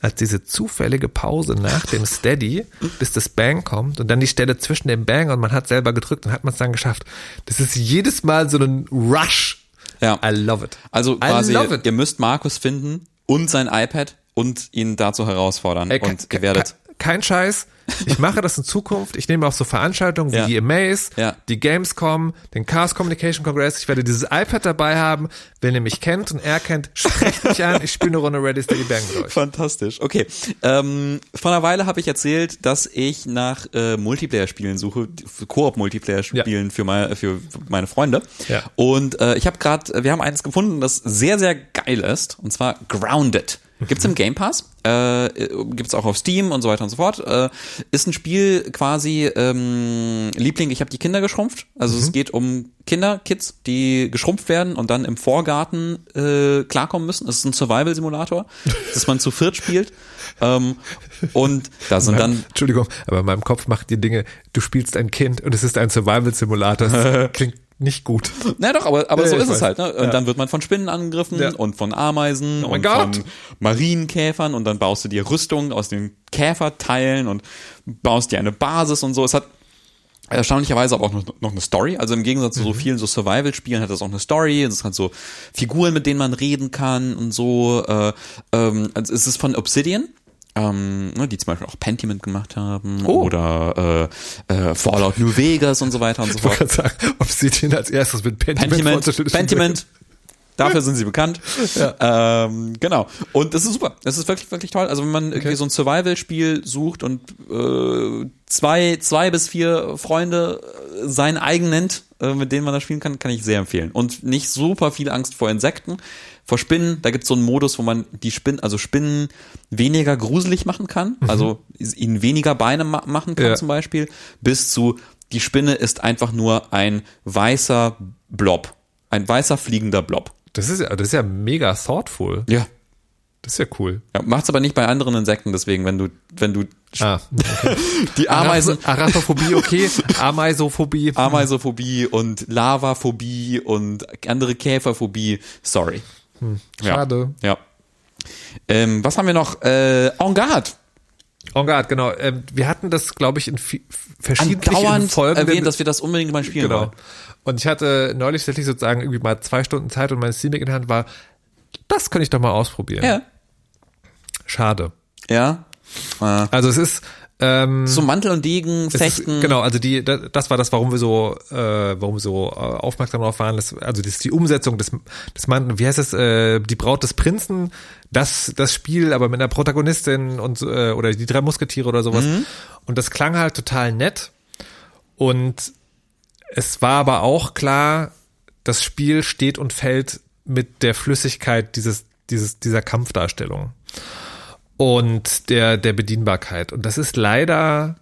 als diese zufällige Pause nach dem Steady, bis das Bang kommt und dann die Stelle zwischen dem Bang und man hat selber gedrückt und hat man es dann geschafft. Das ist jedes Mal so ein Rush. Ja. I love it. Also quasi, it. ihr müsst Markus finden und sein iPad und ihn dazu herausfordern. Ey, und ihr werdet. Ke- Kein Scheiß. Ich mache das in Zukunft. Ich nehme auch so Veranstaltungen wie Ja. die Amaze, Ja. die Gamescom, den Chaos Communication Congress. Ich werde dieses iPad dabei haben. Wenn ihr mich kennt und er kennt, sprecht mich an. Ich spiele eine Runde Ready Steady Bang mit euch. Fantastisch. Okay. Ähm, vor einer Weile habe ich erzählt, dass ich nach äh, Multiplayer-Spielen suche, Koop-Multiplayer-Spielen für, meine, für meine Freunde. Ja. Und äh, ich habe gerade, wir haben eines gefunden, das sehr, sehr geil ist, und zwar Grounded. Gibt's im Game Pass, äh, gibt's auch auf Steam und so weiter und so fort. Äh, ist ein Spiel quasi ähm, Liebling, ich habe die Kinder geschrumpft. Also es geht um Kinder, Kids, die geschrumpft werden und dann im Vorgarten äh, klarkommen müssen. Es ist ein Survival-Simulator, dass man zu viert spielt. Ähm, und da sind dann Entschuldigung, aber in meinem Kopf macht die Dinge, du spielst ein Kind und es ist ein Survival Simulator. Das klingt nicht gut. Na doch, aber, aber Ja, so ist es weiß. halt. Ne? Und dann wird man von Spinnen angegriffen Ja. und von Ameisen Oh und Gott. von Marienkäfern und dann baust du dir Rüstung aus den Käferteilen und baust dir eine Basis und so. Es hat erstaunlicherweise aber auch noch, noch eine Story. Also im Gegensatz zu so vielen so Survival-Spielen hat das auch eine Story. Es hat so Figuren, mit denen man reden kann und so. Äh, ähm, es ist von Obsidian. Ähm, ne, die zum Beispiel auch Pentiment gemacht haben Oh. oder äh, äh, Fallout New Vegas und so weiter und so Ich wollte fort. gerade sagen, ob sie den als erstes mit Pentiment, Pentiment. Pentiment. Dafür sind sie bekannt. Ähm, genau. Und das ist super. Das ist wirklich, wirklich toll. Also wenn man irgendwie so ein Survival-Spiel sucht und äh, zwei, zwei bis vier Freunde äh, sein eigen nennt, äh, mit denen man das spielen kann, kann ich sehr empfehlen. Und nicht super viel Angst vor Insekten, vor Spinnen. Da gibt es so einen Modus, wo man die Spinnen, also Spinnen weniger gruselig machen kann. Also ihnen weniger Beine ma machen kann Ja. zum Beispiel. Bis zu, die Spinne ist einfach nur ein weißer Blob. Ein weißer fliegender Blob. Das ist ja, das ist ja mega thoughtful. Ja. Das ist ja cool. ja macht's aber nicht bei anderen Insekten, deswegen, wenn du, wenn du Ah, die Ameisen, Arachnophobie, okay. Ameisophobie. Ameisophobie und Lavaphobie und andere Käferphobie, sorry. Ja. Schade. Ja. Ähm, was haben wir noch? Äh, En garde. En garde, genau. Ähm, wir hatten das, glaube ich, in verschiedenen Folgen. erwähnt, dass wir das unbedingt mal spielen Genau. wollen. Und ich hatte neulich tatsächlich sozusagen irgendwie mal zwei Stunden Zeit und mein Steam Deck in der Hand war, das könnte ich doch mal ausprobieren. Ja. Schade. Ja. Äh, Also es ist, ähm, so Mantel und Degen, Fechten. Ist, genau, also die, das, das war das, warum wir so, äh, warum wir so äh, aufmerksam darauf waren. Das, also das ist die Umsetzung des, des Mantel, wie heißt es, äh, die Braut des Prinzen, das, das Spiel, aber mit einer Protagonistin und äh, oder die drei Musketiere oder sowas. Und das klang halt total nett. Und es war aber auch klar, das Spiel steht und fällt mit der Flüssigkeit dieses, dieses, dieser Kampfdarstellung und der, der Bedienbarkeit. Und das ist leider,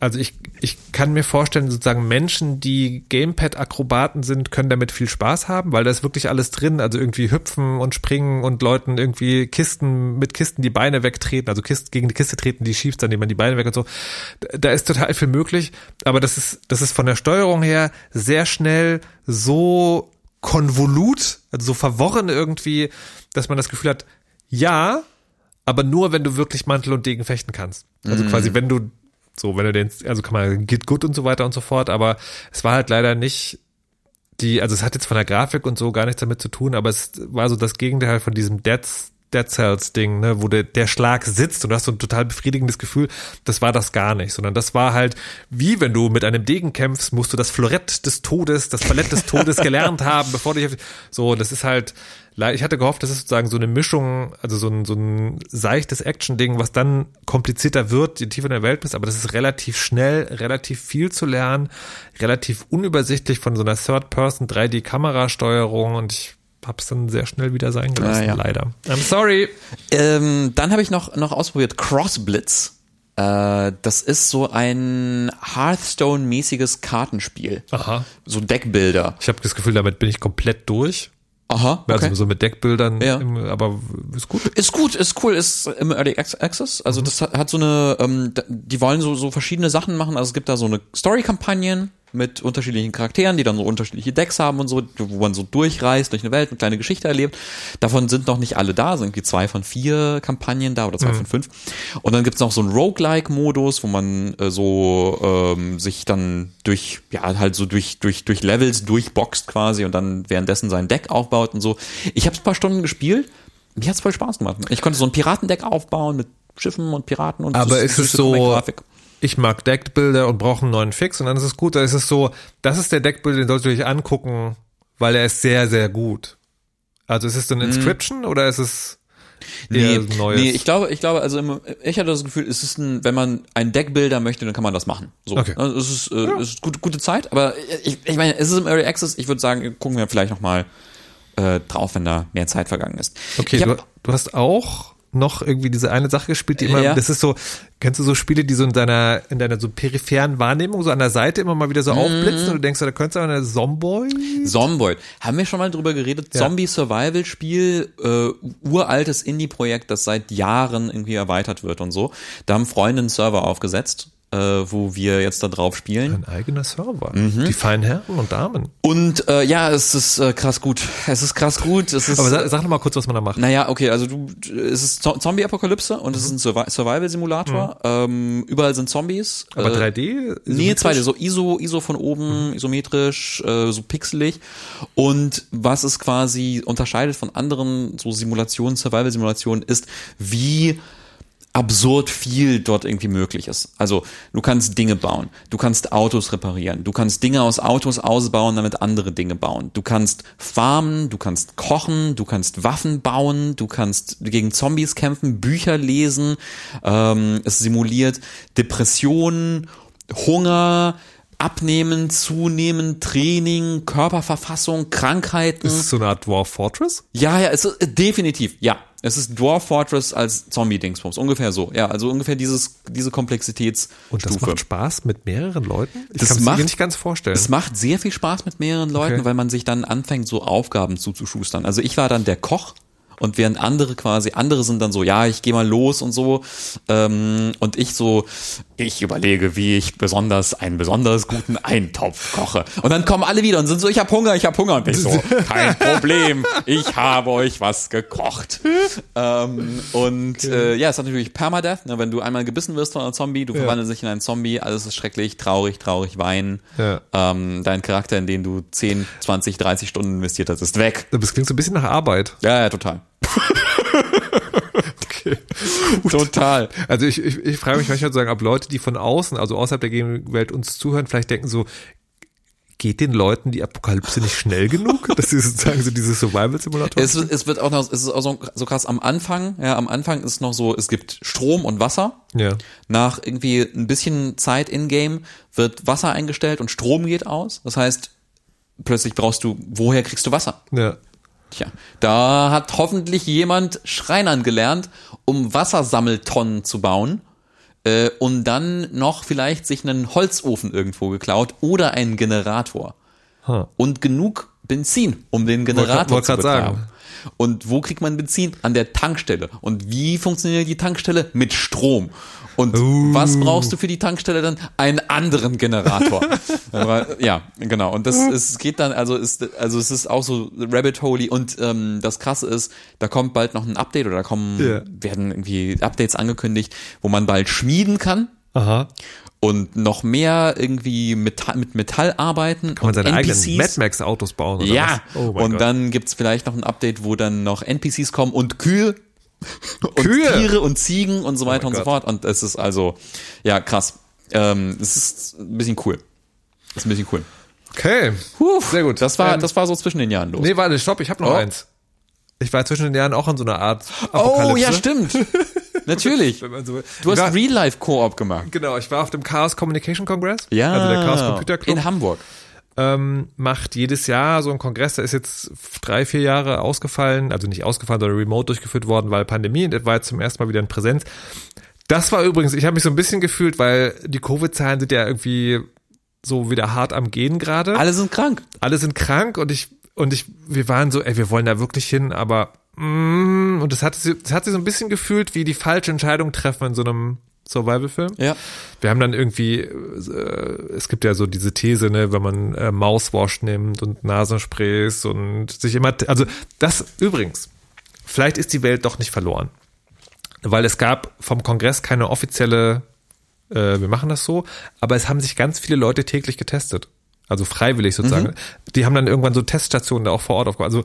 also ich, ich kann mir vorstellen, sozusagen Menschen, die Gamepad-Akrobaten sind, können damit viel Spaß haben, weil da ist wirklich alles drin, also irgendwie hüpfen und springen und Leuten irgendwie Kisten, mit Kisten die Beine wegtreten, also Kisten, gegen die Kiste treten, die schiefst, dann nehmen die Beine weg und so. Da ist total viel möglich, aber das ist, das ist von der Steuerung her sehr schnell so konvolut, also so verworren irgendwie, dass man das Gefühl hat, ja, aber nur wenn du wirklich Mantel und Degen fechten kannst. Also quasi, wenn du so, wenn du den, also kann man Git gut und so weiter und so fort, aber es war halt leider nicht die, also es hat jetzt von der Grafik und so gar nichts damit zu tun, aber es war so das Gegenteil von diesem Dead, Dead Cells Ding, ne, wo der, der Schlag sitzt und du hast so ein total befriedigendes Gefühl. Das war das gar nicht, sondern das war halt, wie wenn du mit einem Degen kämpfst, musst du das Florett des Todes, das Ballett des Todes gelernt haben, bevor du dich so, das ist halt, ich hatte gehofft, das ist sozusagen so eine Mischung, also so ein, so ein seichtes Action-Ding, was dann komplizierter wird, je tiefer in der Welt bist, aber das ist relativ schnell, relativ viel zu lernen, relativ unübersichtlich von so einer Third-Person 3D-Kamerasteuerung und ich hab's dann sehr schnell wieder sein gelassen, Ah, ja. leider. I'm sorry. Ähm, dann habe ich noch, noch ausprobiert Crossblitz. Äh, das ist so ein Hearthstone-mäßiges Kartenspiel. Aha. So Deckbilder. Ich habe das Gefühl, damit bin ich komplett durch. Aha, okay. Also so mit Deckbildern, Ja. im, aber ist gut. Ist gut, ist cool, ist im Early Ac- Access. Also Mhm. das hat, hat so eine, ähm, die wollen so, so verschiedene Sachen machen. Also es gibt da so eine Story-Kampagnen mit unterschiedlichen Charakteren, die dann so unterschiedliche Decks haben und so, wo man so durchreist durch eine Welt, eine kleine Geschichte erlebt. Davon sind noch nicht alle da, sind irgendwie zwei von vier Kampagnen da oder zwei von fünf. Und dann gibt's noch so einen Roguelike-Modus, wo man äh, so ähm, sich dann durch, ja, halt so durch, durch, durch Levels durchboxt quasi und dann währenddessen sein Deck aufbaut und so. Ich habe ein paar Stunden gespielt. Mir hat's voll Spaß gemacht. Ich konnte so ein Piratendeck aufbauen mit Schiffen und Piraten und Aber süß- ist es so. Ich mag Deckbilder und brauche einen neuen Fix und dann ist es gut, da ist es so, das ist der Deckbilder, den solltest du dich angucken, weil er ist sehr, sehr gut. Also ist es so eine Inscription oder ist es Nee, ein neues? nee, ich glaube, ich glaube, also im, ich hatte das Gefühl, es ist ein, wenn man ein Deckbilder möchte, dann kann man das machen. So, Okay. also es ist, äh, es ist gute, gute Zeit, aber ich, ich meine, es ist im Early Access. Ich würde sagen, gucken wir vielleicht noch mal äh, drauf, wenn da mehr Zeit vergangen ist. Okay, ich du, hab, du hast auch noch irgendwie diese eine Sache gespielt, die immer, Ja. das ist so, kennst du so Spiele, die so in deiner, in deiner so peripheren Wahrnehmung so an der Seite immer mal wieder Mhm. so aufblitzen und du denkst, da könnte es eine Zomboy? Zomboid. Haben wir schon mal drüber geredet? Ja. Zombie-Survival-Spiel, äh, uraltes Indie-Projekt, das seit Jahren irgendwie erweitert wird und so. Da haben Freunde einen Server aufgesetzt. Äh, wo wir jetzt da drauf spielen. Ein eigener Server. Mhm. Die feinen Herren und Damen. Und äh, ja, es ist äh, krass gut. Es ist krass gut. Es ist, Aber sag, sag noch mal kurz, was man da macht. naja, okay, also du, es ist Zo- Zombie-Apokalypse und es ist ein Survi Survival-Simulator. Ähm, überall sind Zombies. Mhm. Aber äh, 3D? Nee, isometrisch? 2D, so ISO, ISO von oben, Mhm. isometrisch, äh, so pixelig. Und was es quasi unterscheidet von anderen so Simulationen, Survival-Simulationen, ist, wie absurd viel dort irgendwie möglich ist. Also du kannst Dinge bauen, du kannst Autos reparieren, du kannst Dinge aus Autos ausbauen, damit andere Dinge bauen. Du kannst farmen, du kannst kochen, du kannst Waffen bauen, du kannst gegen Zombies kämpfen, Bücher lesen. Ähm, es simuliert Depressionen, Hunger, Abnehmen, Zunehmen, Training, Körperverfassung, Krankheiten. Ist es so eine Art Dwarf Fortress? Ja, ja, es ist äh, definitiv, ja. Es ist Dwarf Fortress als Zombie-Dingsbums. Ungefähr so. Ja, also ungefähr dieses, diese Komplexitätsstufe. Und das macht Spaß mit mehreren Leuten? Ich Das kann mir nicht ganz vorstellen. Es macht sehr viel Spaß mit mehreren Leuten, Okay. weil man sich dann anfängt, so Aufgaben zuzuschustern. Also ich war dann der Koch und während andere quasi, andere sind dann so, ja, ich gehe mal los und so. Ähm, und ich so, ich überlege, wie ich besonders einen besonders guten Eintopf koche. Und dann kommen alle wieder und sind so, ich hab Hunger, ich hab Hunger. Und ich so, kein Problem, ich habe euch was gekocht. ähm, und äh, ja, es hat natürlich Permadeath. Ne? Wenn du einmal gebissen wirst von einem Zombie, du verwandelst dich in einen Zombie, alles ist schrecklich, traurig, traurig, weinen. Ja. Ähm, dein Charakter, in den du 10, 20, 30 Stunden investiert hast, ist weg. Das klingt so ein bisschen nach Arbeit. Ja, ja, total. Okay. Total. Also ich, ich, ich frage mich manchmal sozusagen, ob Leute, die von außen, also außerhalb der Gaming-Welt uns zuhören, vielleicht denken so, geht den Leuten die Apokalypse nicht schnell genug, dass sie sozusagen so diese Survival-Simulator Es, es wird auch noch, es ist auch so, so krass am Anfang, ja, am Anfang ist noch so, es gibt Strom und Wasser. Ja. Nach irgendwie ein bisschen Zeit in-game wird Wasser eingestellt und Strom geht aus. Das heißt, plötzlich brauchst du, woher kriegst du Wasser? Ja. Tja, da hat hoffentlich jemand Schreinern gelernt, um Wassersammeltonnen zu bauen äh, und dann noch vielleicht sich einen Holzofen irgendwo geklaut oder einen Generator Huh. und genug Benzin, um den Generator wollt zu grad sagen. Und wo kriegt man Benzin? An der Tankstelle. Und wie funktioniert die Tankstelle? Mit Strom. Und Uh. was brauchst du für die Tankstelle dann? Einen anderen Generator. Ja, genau. Und das es geht dann, also ist, also es ist auch so Rabbit Holy. Und ähm, das Krasse ist, da kommt bald noch ein Update oder da kommen, Ja. werden irgendwie Updates angekündigt, wo man bald schmieden kann Aha. und noch mehr irgendwie Metall, mit Metall arbeiten. Kann man und seine eigenen NPCs. Mad Max Autos bauen oder Ja, was? Oh mein und Gott. dann gibt's vielleicht noch ein Update, wo dann noch NPCs kommen und Kühe und Kühe? Oh Tiere und Ziegen und so weiter mein und so Gott. fort. Und es ist also, ja, krass. Ähm, es ist ein bisschen cool. Das ist ein bisschen cool. Okay. Sehr gut. Das war, Ähm, das war so zwischen den Jahren los. Nee, warte, stopp, ich habe noch Oh. eins. Ich war zwischen den Jahren auch in so einer Art oh, Apokalypse. ja, stimmt. Natürlich. Wenn man so will. Du hast war, Real-Life-Koop gemacht. Genau, ich war auf dem Chaos Communication Congress. Ja. Also der Chaos Computer Club. In Hamburg. ähm, macht jedes Jahr so ein Kongress, der ist jetzt drei, vier Jahre ausgefallen, also nicht ausgefallen, sondern remote durchgeführt worden, weil Pandemie, und war jetzt zum ersten Mal wieder in Präsenz. Das war übrigens, ich habe mich so ein bisschen gefühlt, weil die Covid-Zahlen sind ja irgendwie so wieder hart am Gehen gerade. Alle sind krank. Alle sind krank und ich, und ich, wir waren so, ey, wir wollen da wirklich hin, aber und das hat, sie- das hat sich so ein bisschen gefühlt wie die falsche Entscheidung treffen in so einem Survival-Film. Ja. Wir haben dann irgendwie, äh, es gibt ja so diese These, ne, wenn man äh, Mouthwash nimmt und Nasensprays und sich immer, also das übrigens, vielleicht ist die Welt doch nicht verloren, weil es gab vom Kongress keine offizielle, äh, wir machen das so, aber es haben sich ganz viele Leute täglich getestet, also freiwillig sozusagen. Die haben dann irgendwann so Teststationen da auch vor Ort aufgebaut. Also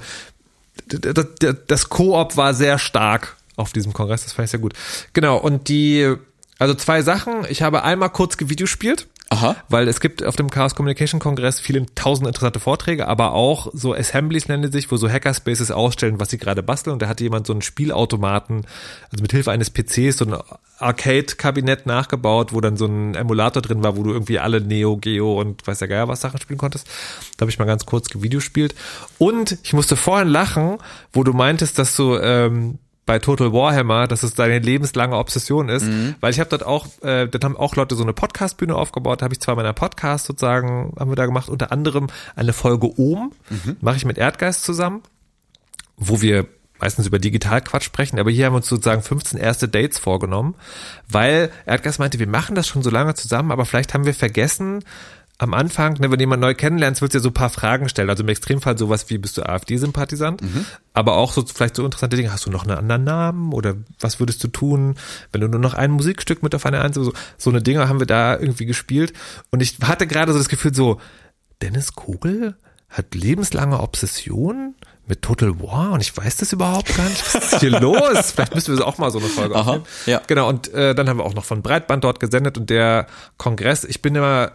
das Koop war sehr stark auf diesem Kongress, das fand ich sehr gut. Genau, und die, also zwei Sachen. Ich habe einmal kurz gevideospielt. Aha. Weil es gibt auf dem Chaos Communication Kongress viele tausend interessante Vorträge, aber auch so Assemblies nennen die sich, wo so Hackerspaces ausstellen, was sie gerade basteln. Und da hatte jemand so einen Spielautomaten, also mit Hilfe eines PCs, so ein Arcade-Kabinett nachgebaut, wo dann so ein Emulator drin war, wo du irgendwie alle Neo, Geo und weiß der Geier was Sachen spielen konntest. Da habe ich mal ganz kurz gevideospielt. Und ich musste vorhin lachen, wo du meintest, dass du ähm, bei Total Warhammer, dass es deine lebenslange Obsession ist, weil ich habe dort auch, äh, dort haben auch Leute so eine Podcast-Bühne aufgebaut, da habe ich zwei meiner Podcasts sozusagen, haben wir da gemacht, unter anderem eine Folge Ohm, mache ich mit Erdgeist zusammen, wo wir meistens über Digitalquatsch sprechen, aber hier haben wir uns sozusagen 15 erste Dates vorgenommen, weil Erdgas meinte, wir machen das schon so lange zusammen, aber vielleicht haben wir vergessen, am Anfang, ne, wenn jemand neu kennenlernst, willst du ja so ein paar Fragen stellen. Also im Extremfall sowas wie, bist du AfD-Sympathisant? Aber auch so vielleicht so interessante Dinge. Hast du noch einen anderen Namen? Oder was würdest du tun, wenn du nur noch ein Musikstück mit auf eine Eins? So, so eine Dinge haben wir da irgendwie gespielt. Und ich hatte gerade so das Gefühl so, Dennis Kogel hat lebenslange Obsession mit Total War und ich weiß das überhaupt gar nicht. Was ist hier los? Vielleicht müssen wir auch mal so eine Folge Aha, aufnehmen. ja. Genau, und äh, dann haben wir auch noch von Breitband dort gesendet und der Kongress, ich bin immer,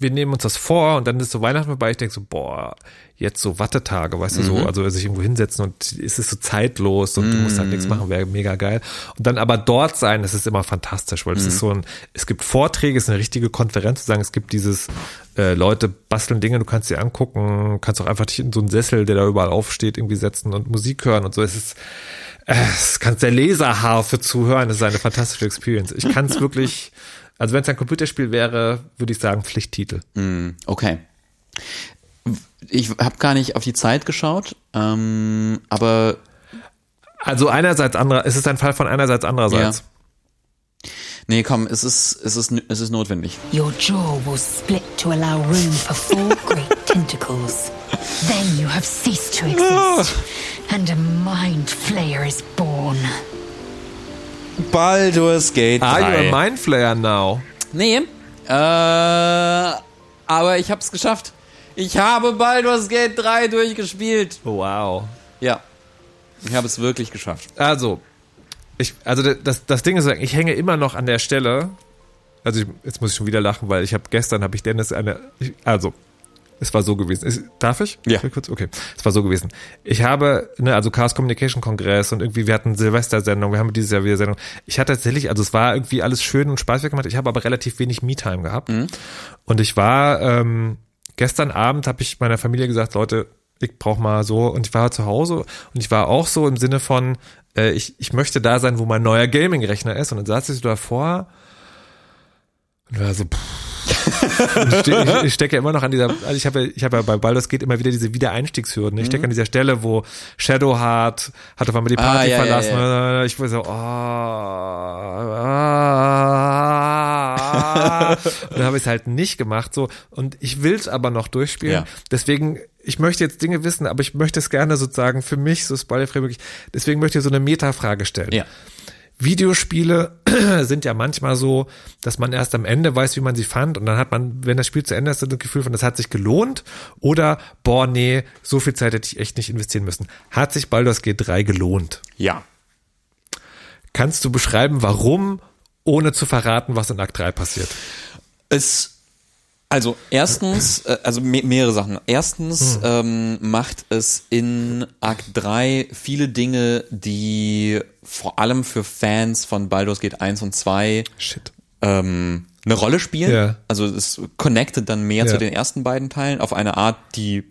wir nehmen uns das vor und dann ist so Weihnachten vorbei, ich denke so, boah, jetzt so Wattetage, weißt du, so, also sich irgendwo hinsetzen und es ist so zeitlos und du musst halt nichts machen, wäre mega geil. Und dann aber dort sein, das ist immer fantastisch, weil es ist so ein, es gibt Vorträge, es ist eine richtige Konferenz, zu sagen, es gibt dieses, äh, Leute basteln Dinge, du kannst sie angucken, kannst auch einfach dich in so einen Sessel, der da überall aufsteht, irgendwie setzen und Musik hören und so. Es ist, äh, es kannst der Laserharfe zuhören, es ist eine fantastische Experience. Ich kann es wirklich, also wenn es ein Computerspiel wäre, würde ich sagen Pflichttitel. Okay. Ich habe gar nicht auf die Zeit geschaut, ähm, aber Also einerseits anderer, es ist ein Fall von einerseits andererseits. nee, komm, es ist, es ist, es ist notwendig. Your jaw will split to allow room for four great tentacles. Then you have ceased to exist, and a mind flayer is born. Baldur's Gate Are you a Mindflayer now? Nee, äh, aber ich hab's geschafft. Ich habe Baldur's Gate 3 durchgespielt. Wow. Ja, ich habe es wirklich geschafft. Also, ich, also das, das Ding ist, ich hänge immer noch an der Stelle. Also ich, jetzt muss ich schon wieder lachen, weil ich habe gestern habe ich Dennis eine, ich, also es war so gewesen. Ist, darf ich? Ja. Kurz? Okay. Es war so gewesen. Ich habe, ne, also Chaos Communication Kongress und irgendwie, wir hatten Silvestersendung, wir haben dieses Jahr wieder Sendung. Ich hatte tatsächlich, also es war irgendwie alles schön und spaßig gemacht. Ich habe aber relativ wenig Me-Time gehabt. Und ich war, ähm, gestern Abend habe ich meiner Familie gesagt, Leute, ich brauche mal so, und ich war zu Hause und ich war auch so im Sinne von, äh, ich, ich möchte da sein, wo mein neuer Gaming-Rechner ist. Und dann saß ich so davor und war so, pff. Ich, ste ich, stecke immer noch an dieser, also ich habe ja, ich habe ja bei Baldur's geht immer wieder diese Wiedereinstiegshürden. Ich stecke an dieser Stelle, wo Shadowheart hat auf einmal die Ah, Party ja, ja, verlassen. ja. Ich war so, oh, ah, und dann habe ich es halt nicht gemacht. So und ich will es aber noch durchspielen. Ja. Deswegen, ich möchte jetzt Dinge wissen, aber ich möchte es gerne sozusagen für mich so spoilerfrei möglich. Deswegen möchte ich so eine Metafrage stellen. Ja. Videospiele sind ja manchmal so, dass man erst am Ende weiß, wie man sie fand und dann hat man, wenn das Spiel zu Ende ist, das Gefühl von, das hat sich gelohnt oder, boah, nee, so viel Zeit hätte ich echt nicht investieren müssen. Hat sich Baldur's Gate 3 gelohnt? Ja. Kannst du beschreiben, warum, ohne zu verraten, was in Akt 3 passiert? Es, also erstens, äh, also me mehrere Sachen. Erstens ähm, macht es in Akt 3 viele Dinge, die vor allem für Fans von Baldur's Gate 1 und 2 Shit. ähm, eine Rolle spielen. Ja. Also es connectet dann mehr Ja. zu den ersten beiden Teilen auf eine Art, die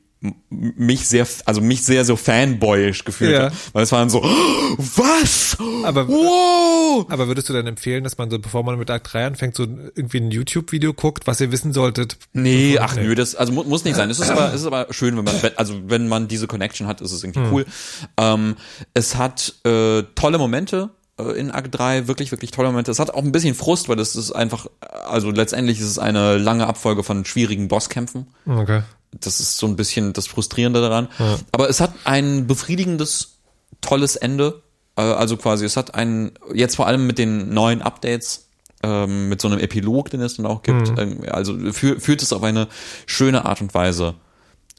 mich sehr, also mich sehr so fanboyisch gefühlt Ja. hat. Weil es waren so, "Oh, was? Aber- wow! Aber würdest du dann empfehlen, dass man so, bevor man mit Akt 3 anfängt, so irgendwie ein YouTube-Video guckt, was ihr wissen solltet? Nee, ach nö, das also mu muss nicht sein. Es ist aber es ist aber schön, wenn man also wenn man diese Connection hat, ist es irgendwie Hm. cool. Ähm, es hat äh, tolle Momente in Akt 3, wirklich wirklich tolle Momente. Es hat auch ein bisschen Frust, weil es ist einfach also letztendlich ist es eine lange Abfolge von schwierigen Bosskämpfen. Okay. Das ist so ein bisschen das Frustrierende daran. Aber es hat ein befriedigendes, tolles Ende. Äh, Also quasi, es hat ein, jetzt vor allem mit den neuen Updates, ähm, mit so einem Epilog, den es dann auch gibt, ähm, also fü führt es auf eine schöne Art und Weise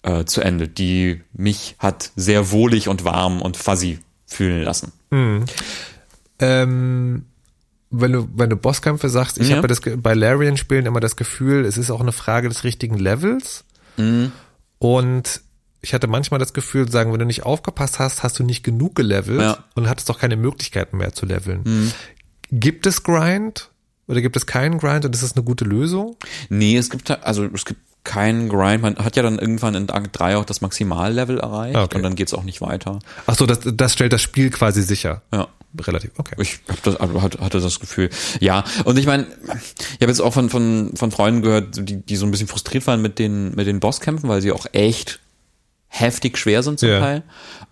äh, zu Ende, die mich hat sehr wohlig und warm und fuzzy fühlen lassen. Ähm, wenn du, wenn du Bosskämpfe sagst, ich Ja. habe das bei Larian-Spielen immer das Gefühl, es ist auch eine Frage des richtigen Levels. Mhm. Und ich hatte manchmal das Gefühl, sagen, wenn du nicht aufgepasst hast, hast du nicht genug gelevelt Ja. Mhm. und hattest doch keine Möglichkeiten mehr zu leveln. Gibt es Grind oder gibt es keinen Grind und ist das eine gute Lösung? Nee, es gibt, also es gibt keinen Grind. Man hat ja dann irgendwann in Akt 3 auch das Maximallevel erreicht Ah, okay. und dann geht's auch nicht weiter. Ach so, das, das stellt das Spiel quasi sicher. Ja. Relativ, okay. Ich hab das, also hatte hatte das Gefühl. Ja, und ich meine, ich habe jetzt auch von, von, von Freunden gehört, die, die so ein bisschen frustriert waren mit den, mit den Bosskämpfen, weil sie auch echt heftig schwer sind zum Ja. Teil.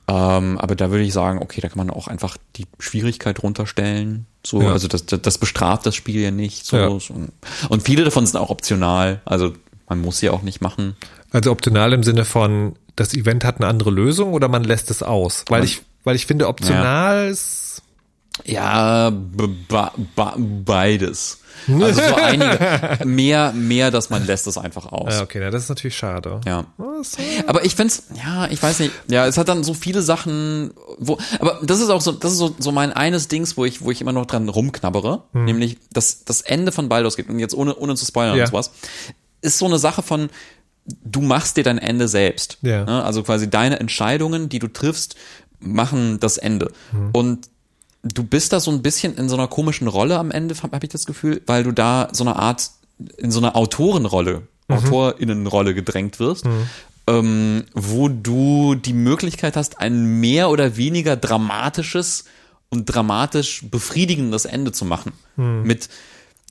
Ähm, aber da würde ich sagen, okay, da kann man auch einfach die Schwierigkeit runterstellen. So, Ja. also das, das, das bestraft das Spiel ja nicht. So, Ja. so. Und viele davon sind auch optional. Also man muss sie auch nicht machen. Also optional im Sinne von, das Event hat eine andere Lösung oder man lässt es aus? Weil ich, weil ich finde, optional ist, Ja, beides. Also so einige, mehr, mehr, dass man lässt es einfach aus. ja, okay, das ist natürlich schade. Ja. Aber ich find's, ja, ich weiß nicht, ja, es hat dann so viele Sachen, wo, aber das ist auch so, das ist so, so mein eines Dings, wo ich, wo ich immer noch dran rumknabbere, nämlich das, das Ende von Baldur's Gate, und jetzt ohne, ohne zu spoilern Ja. und sowas, ist so eine Sache von, du machst dir dein Ende selbst. Ja. Ne? Also quasi deine Entscheidungen, die du triffst, machen das Ende. Und du bist da so ein bisschen in so einer komischen Rolle am Ende, habe hab ich das Gefühl, weil du da so eine Art, in so einer Autorenrolle, Autorinnenrolle gedrängt wirst, ähm, wo du die Möglichkeit hast, ein mehr oder weniger dramatisches und dramatisch befriedigendes Ende zu machen. Mit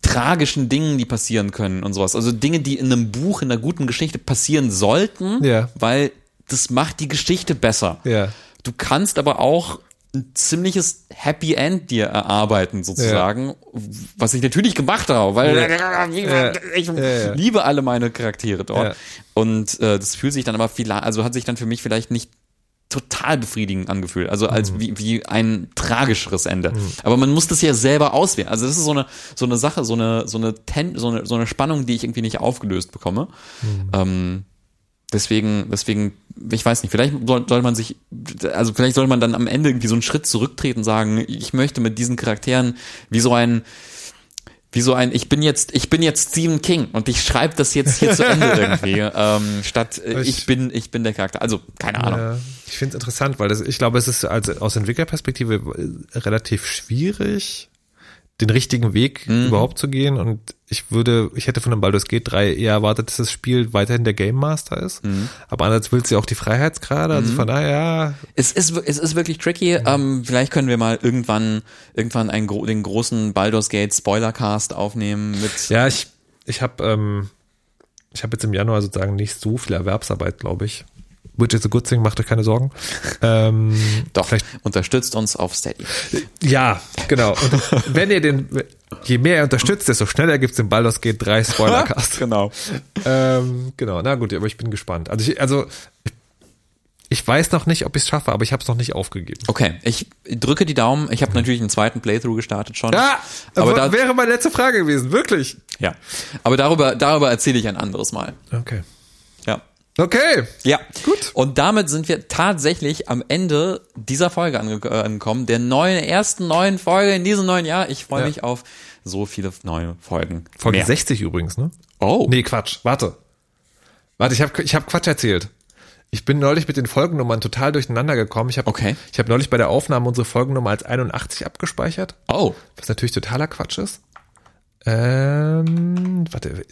tragischen Dingen, die passieren können und sowas. Also Dinge, die in einem Buch, in einer guten Geschichte passieren sollten, Ja. weil das macht die Geschichte besser. Ja. Du kannst aber auch ein ziemliches Happy End dir erarbeiten, sozusagen, was ich natürlich gemacht habe, weil Ja. ich Ja, ja. liebe alle meine Charaktere dort. Ja. Und äh, das fühlt sich dann aber vielleicht, also hat sich dann für mich vielleicht nicht total befriedigend angefühlt, also als Mhm. wie, wie ein tragischeres Ende. Aber man muss das ja selber auswählen. Also das ist so eine so eine Sache, so eine so eine Ten, so eine so eine Spannung, die ich irgendwie nicht aufgelöst bekomme. Mhm. Ähm, deswegen, deswegen, ich weiß nicht, vielleicht soll, soll man sich, also vielleicht soll man dann am Ende irgendwie so einen Schritt zurücktreten und sagen, ich möchte mit diesen Charakteren wie so ein, wie so ein, ich bin jetzt, ich bin jetzt Stephen King und ich schreibe das jetzt hier zu Ende irgendwie, ähm, statt äh, Ich- ich bin, ich bin der Charakter. Also, keine Ahnung. Ja, ich finde es interessant, weil das, ich glaube, es ist also aus Entwicklerperspektive äh, relativ schwierig, den richtigen Weg Mhm. überhaupt zu gehen. Und ich würde, ich hätte von einem Baldur's Gate 3 eher erwartet, dass das Spiel weiterhin der Game Master ist. Mhm. Aber andererseits willst du ja auch die Freiheitsgrade. Also von daher, Es ist, es ist wirklich tricky. Ähm, vielleicht können wir mal irgendwann, irgendwann einen, den großen Baldur's Gate Spoilercast aufnehmen mit, ja, ich, ich habe, ähm, ich habe jetzt im Januar sozusagen nicht so viel Erwerbsarbeit, glaube ich. Which is a good thing, macht euch keine Sorgen. Ähm, doch, vielleicht unterstützt uns auf Steady. Ja, genau. Und wenn ihr den, je mehr ihr unterstützt, desto schneller gibt's den Baldur's Gate 3 Spoilercast. Genau. ähm, genau, na gut, aber ich bin gespannt. Also ich, also ich weiß noch nicht, ob ich es schaffe, aber ich habe es noch nicht aufgegeben. Okay, ich drücke die Daumen. Ich habe natürlich einen zweiten Playthrough gestartet schon. Ja, aber aber da, wäre meine letzte Frage gewesen, wirklich. ja, aber darüber, darüber erzähle ich ein anderes Mal. Okay. Okay. Ja, Gut. Und damit sind wir tatsächlich am Ende dieser Folge äh, angekommen, der neuen, ersten neuen Folge in diesem neuen Jahr. Ich freue Ja. mich auf so viele neue Folgen. Folge Mehr. 60 übrigens, ne? Oh. Nee, Quatsch. Warte. Warte, ich habe ich hab Quatsch erzählt. Ich bin neulich mit den Folgennummern total durcheinander gekommen. Ich habe Okay. ich hab neulich bei der Aufnahme unsere Folgennummer als 81 abgespeichert. Oh. Was natürlich totaler Quatsch ist. Ähm, warte.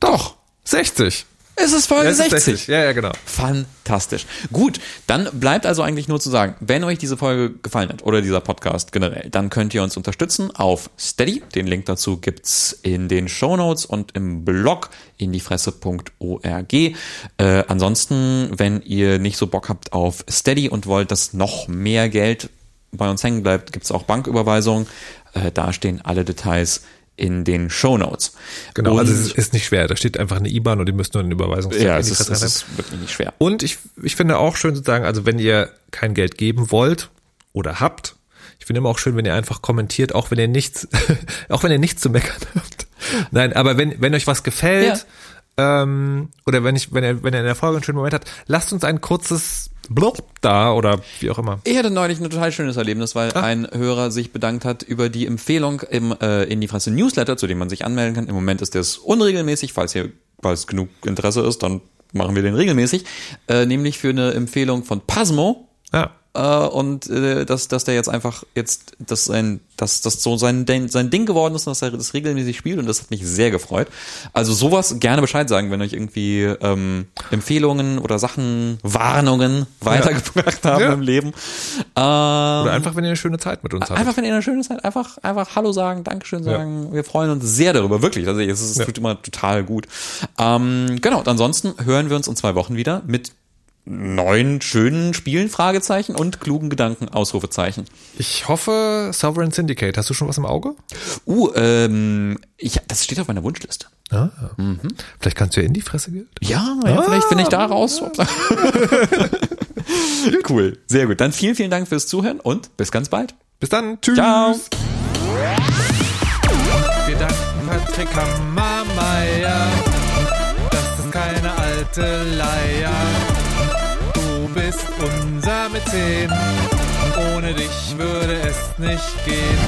Doch, 60. Es ist Folge Es ist 60. Ja, ja, genau. Fantastisch. Gut, dann bleibt also eigentlich nur zu sagen, wenn euch diese Folge gefallen hat oder dieser Podcast generell, dann könnt ihr uns unterstützen auf Steady. Den Link dazu gibt's in den Show Notes und im Blog in die Fresse.org. Äh, ansonsten, wenn ihr nicht so Bock habt auf Steady und wollt, dass noch mehr Geld bei uns hängen bleibt, gibt's auch Banküberweisungen. Äh, da stehen alle Details in den Show Notes. Genau, und, also es ist, ist nicht schwer. Da steht einfach eine IBAN und ihr müsst nur eine Überweisung ja, in es die ist, es ist wirklich nicht schwer. Und ich, ich finde auch schön sozusagen, also wenn ihr kein Geld geben wollt oder habt, ich finde immer auch schön, wenn ihr einfach kommentiert, auch wenn ihr nichts, auch wenn ihr nichts zu meckern habt. Nein, aber wenn, wenn euch was gefällt, ähm, oder wenn ich, wenn ihr, wenn ihr in der Folge einen schönen Moment habt, lasst uns ein kurzes Blub da oder wie auch immer. Ich hatte neulich ein total schönes Erlebnis, weil ein Hörer sich bedankt hat über die Empfehlung im äh, in die Fresse Newsletter, zu dem man sich anmelden kann. Im Moment ist das unregelmäßig, falls hier falls genug Interesse ist, dann machen wir den regelmäßig, äh, nämlich für eine Empfehlung von Pasmo. Ja. Äh, und äh, dass, dass der jetzt einfach jetzt, dass sein, dass das so sein, Ding- sein Ding geworden ist und dass er das regelmäßig spielt und das hat mich sehr gefreut. Also sowas gerne Bescheid sagen, wenn euch irgendwie ähm, Empfehlungen oder Sachen, Warnungen weitergebracht haben Ja. im Leben. Ähm, Oder einfach, wenn ihr eine schöne Zeit mit uns habt. Einfach, wenn ihr eine schöne Zeit, einfach, einfach Hallo sagen, Dankeschön sagen. Wir freuen uns sehr darüber, wirklich. Also es, ist, es Ja. tut immer total gut. Ähm, genau, und ansonsten hören wir uns in zwei Wochen wieder mit neuen, schönen Spielen, Fragezeichen und klugen Gedanken, Ausrufezeichen. Ich hoffe, Sovereign Syndicate. Hast du schon was im Auge? Uh, ähm, ich, das steht auf meiner Wunschliste. Ah, Vielleicht kannst du ja in die Fresse Geld. Ja, ja vielleicht finde ich da raus. cool, sehr gut. Dann vielen, vielen Dank fürs Zuhören und bis ganz bald. Bis dann. Tschüss. Ciao. Wir danken Patrick Hammermeier. Das ist keine alte Leier. Du bist unser Mäzen. Ohne dich würde es nicht gehen.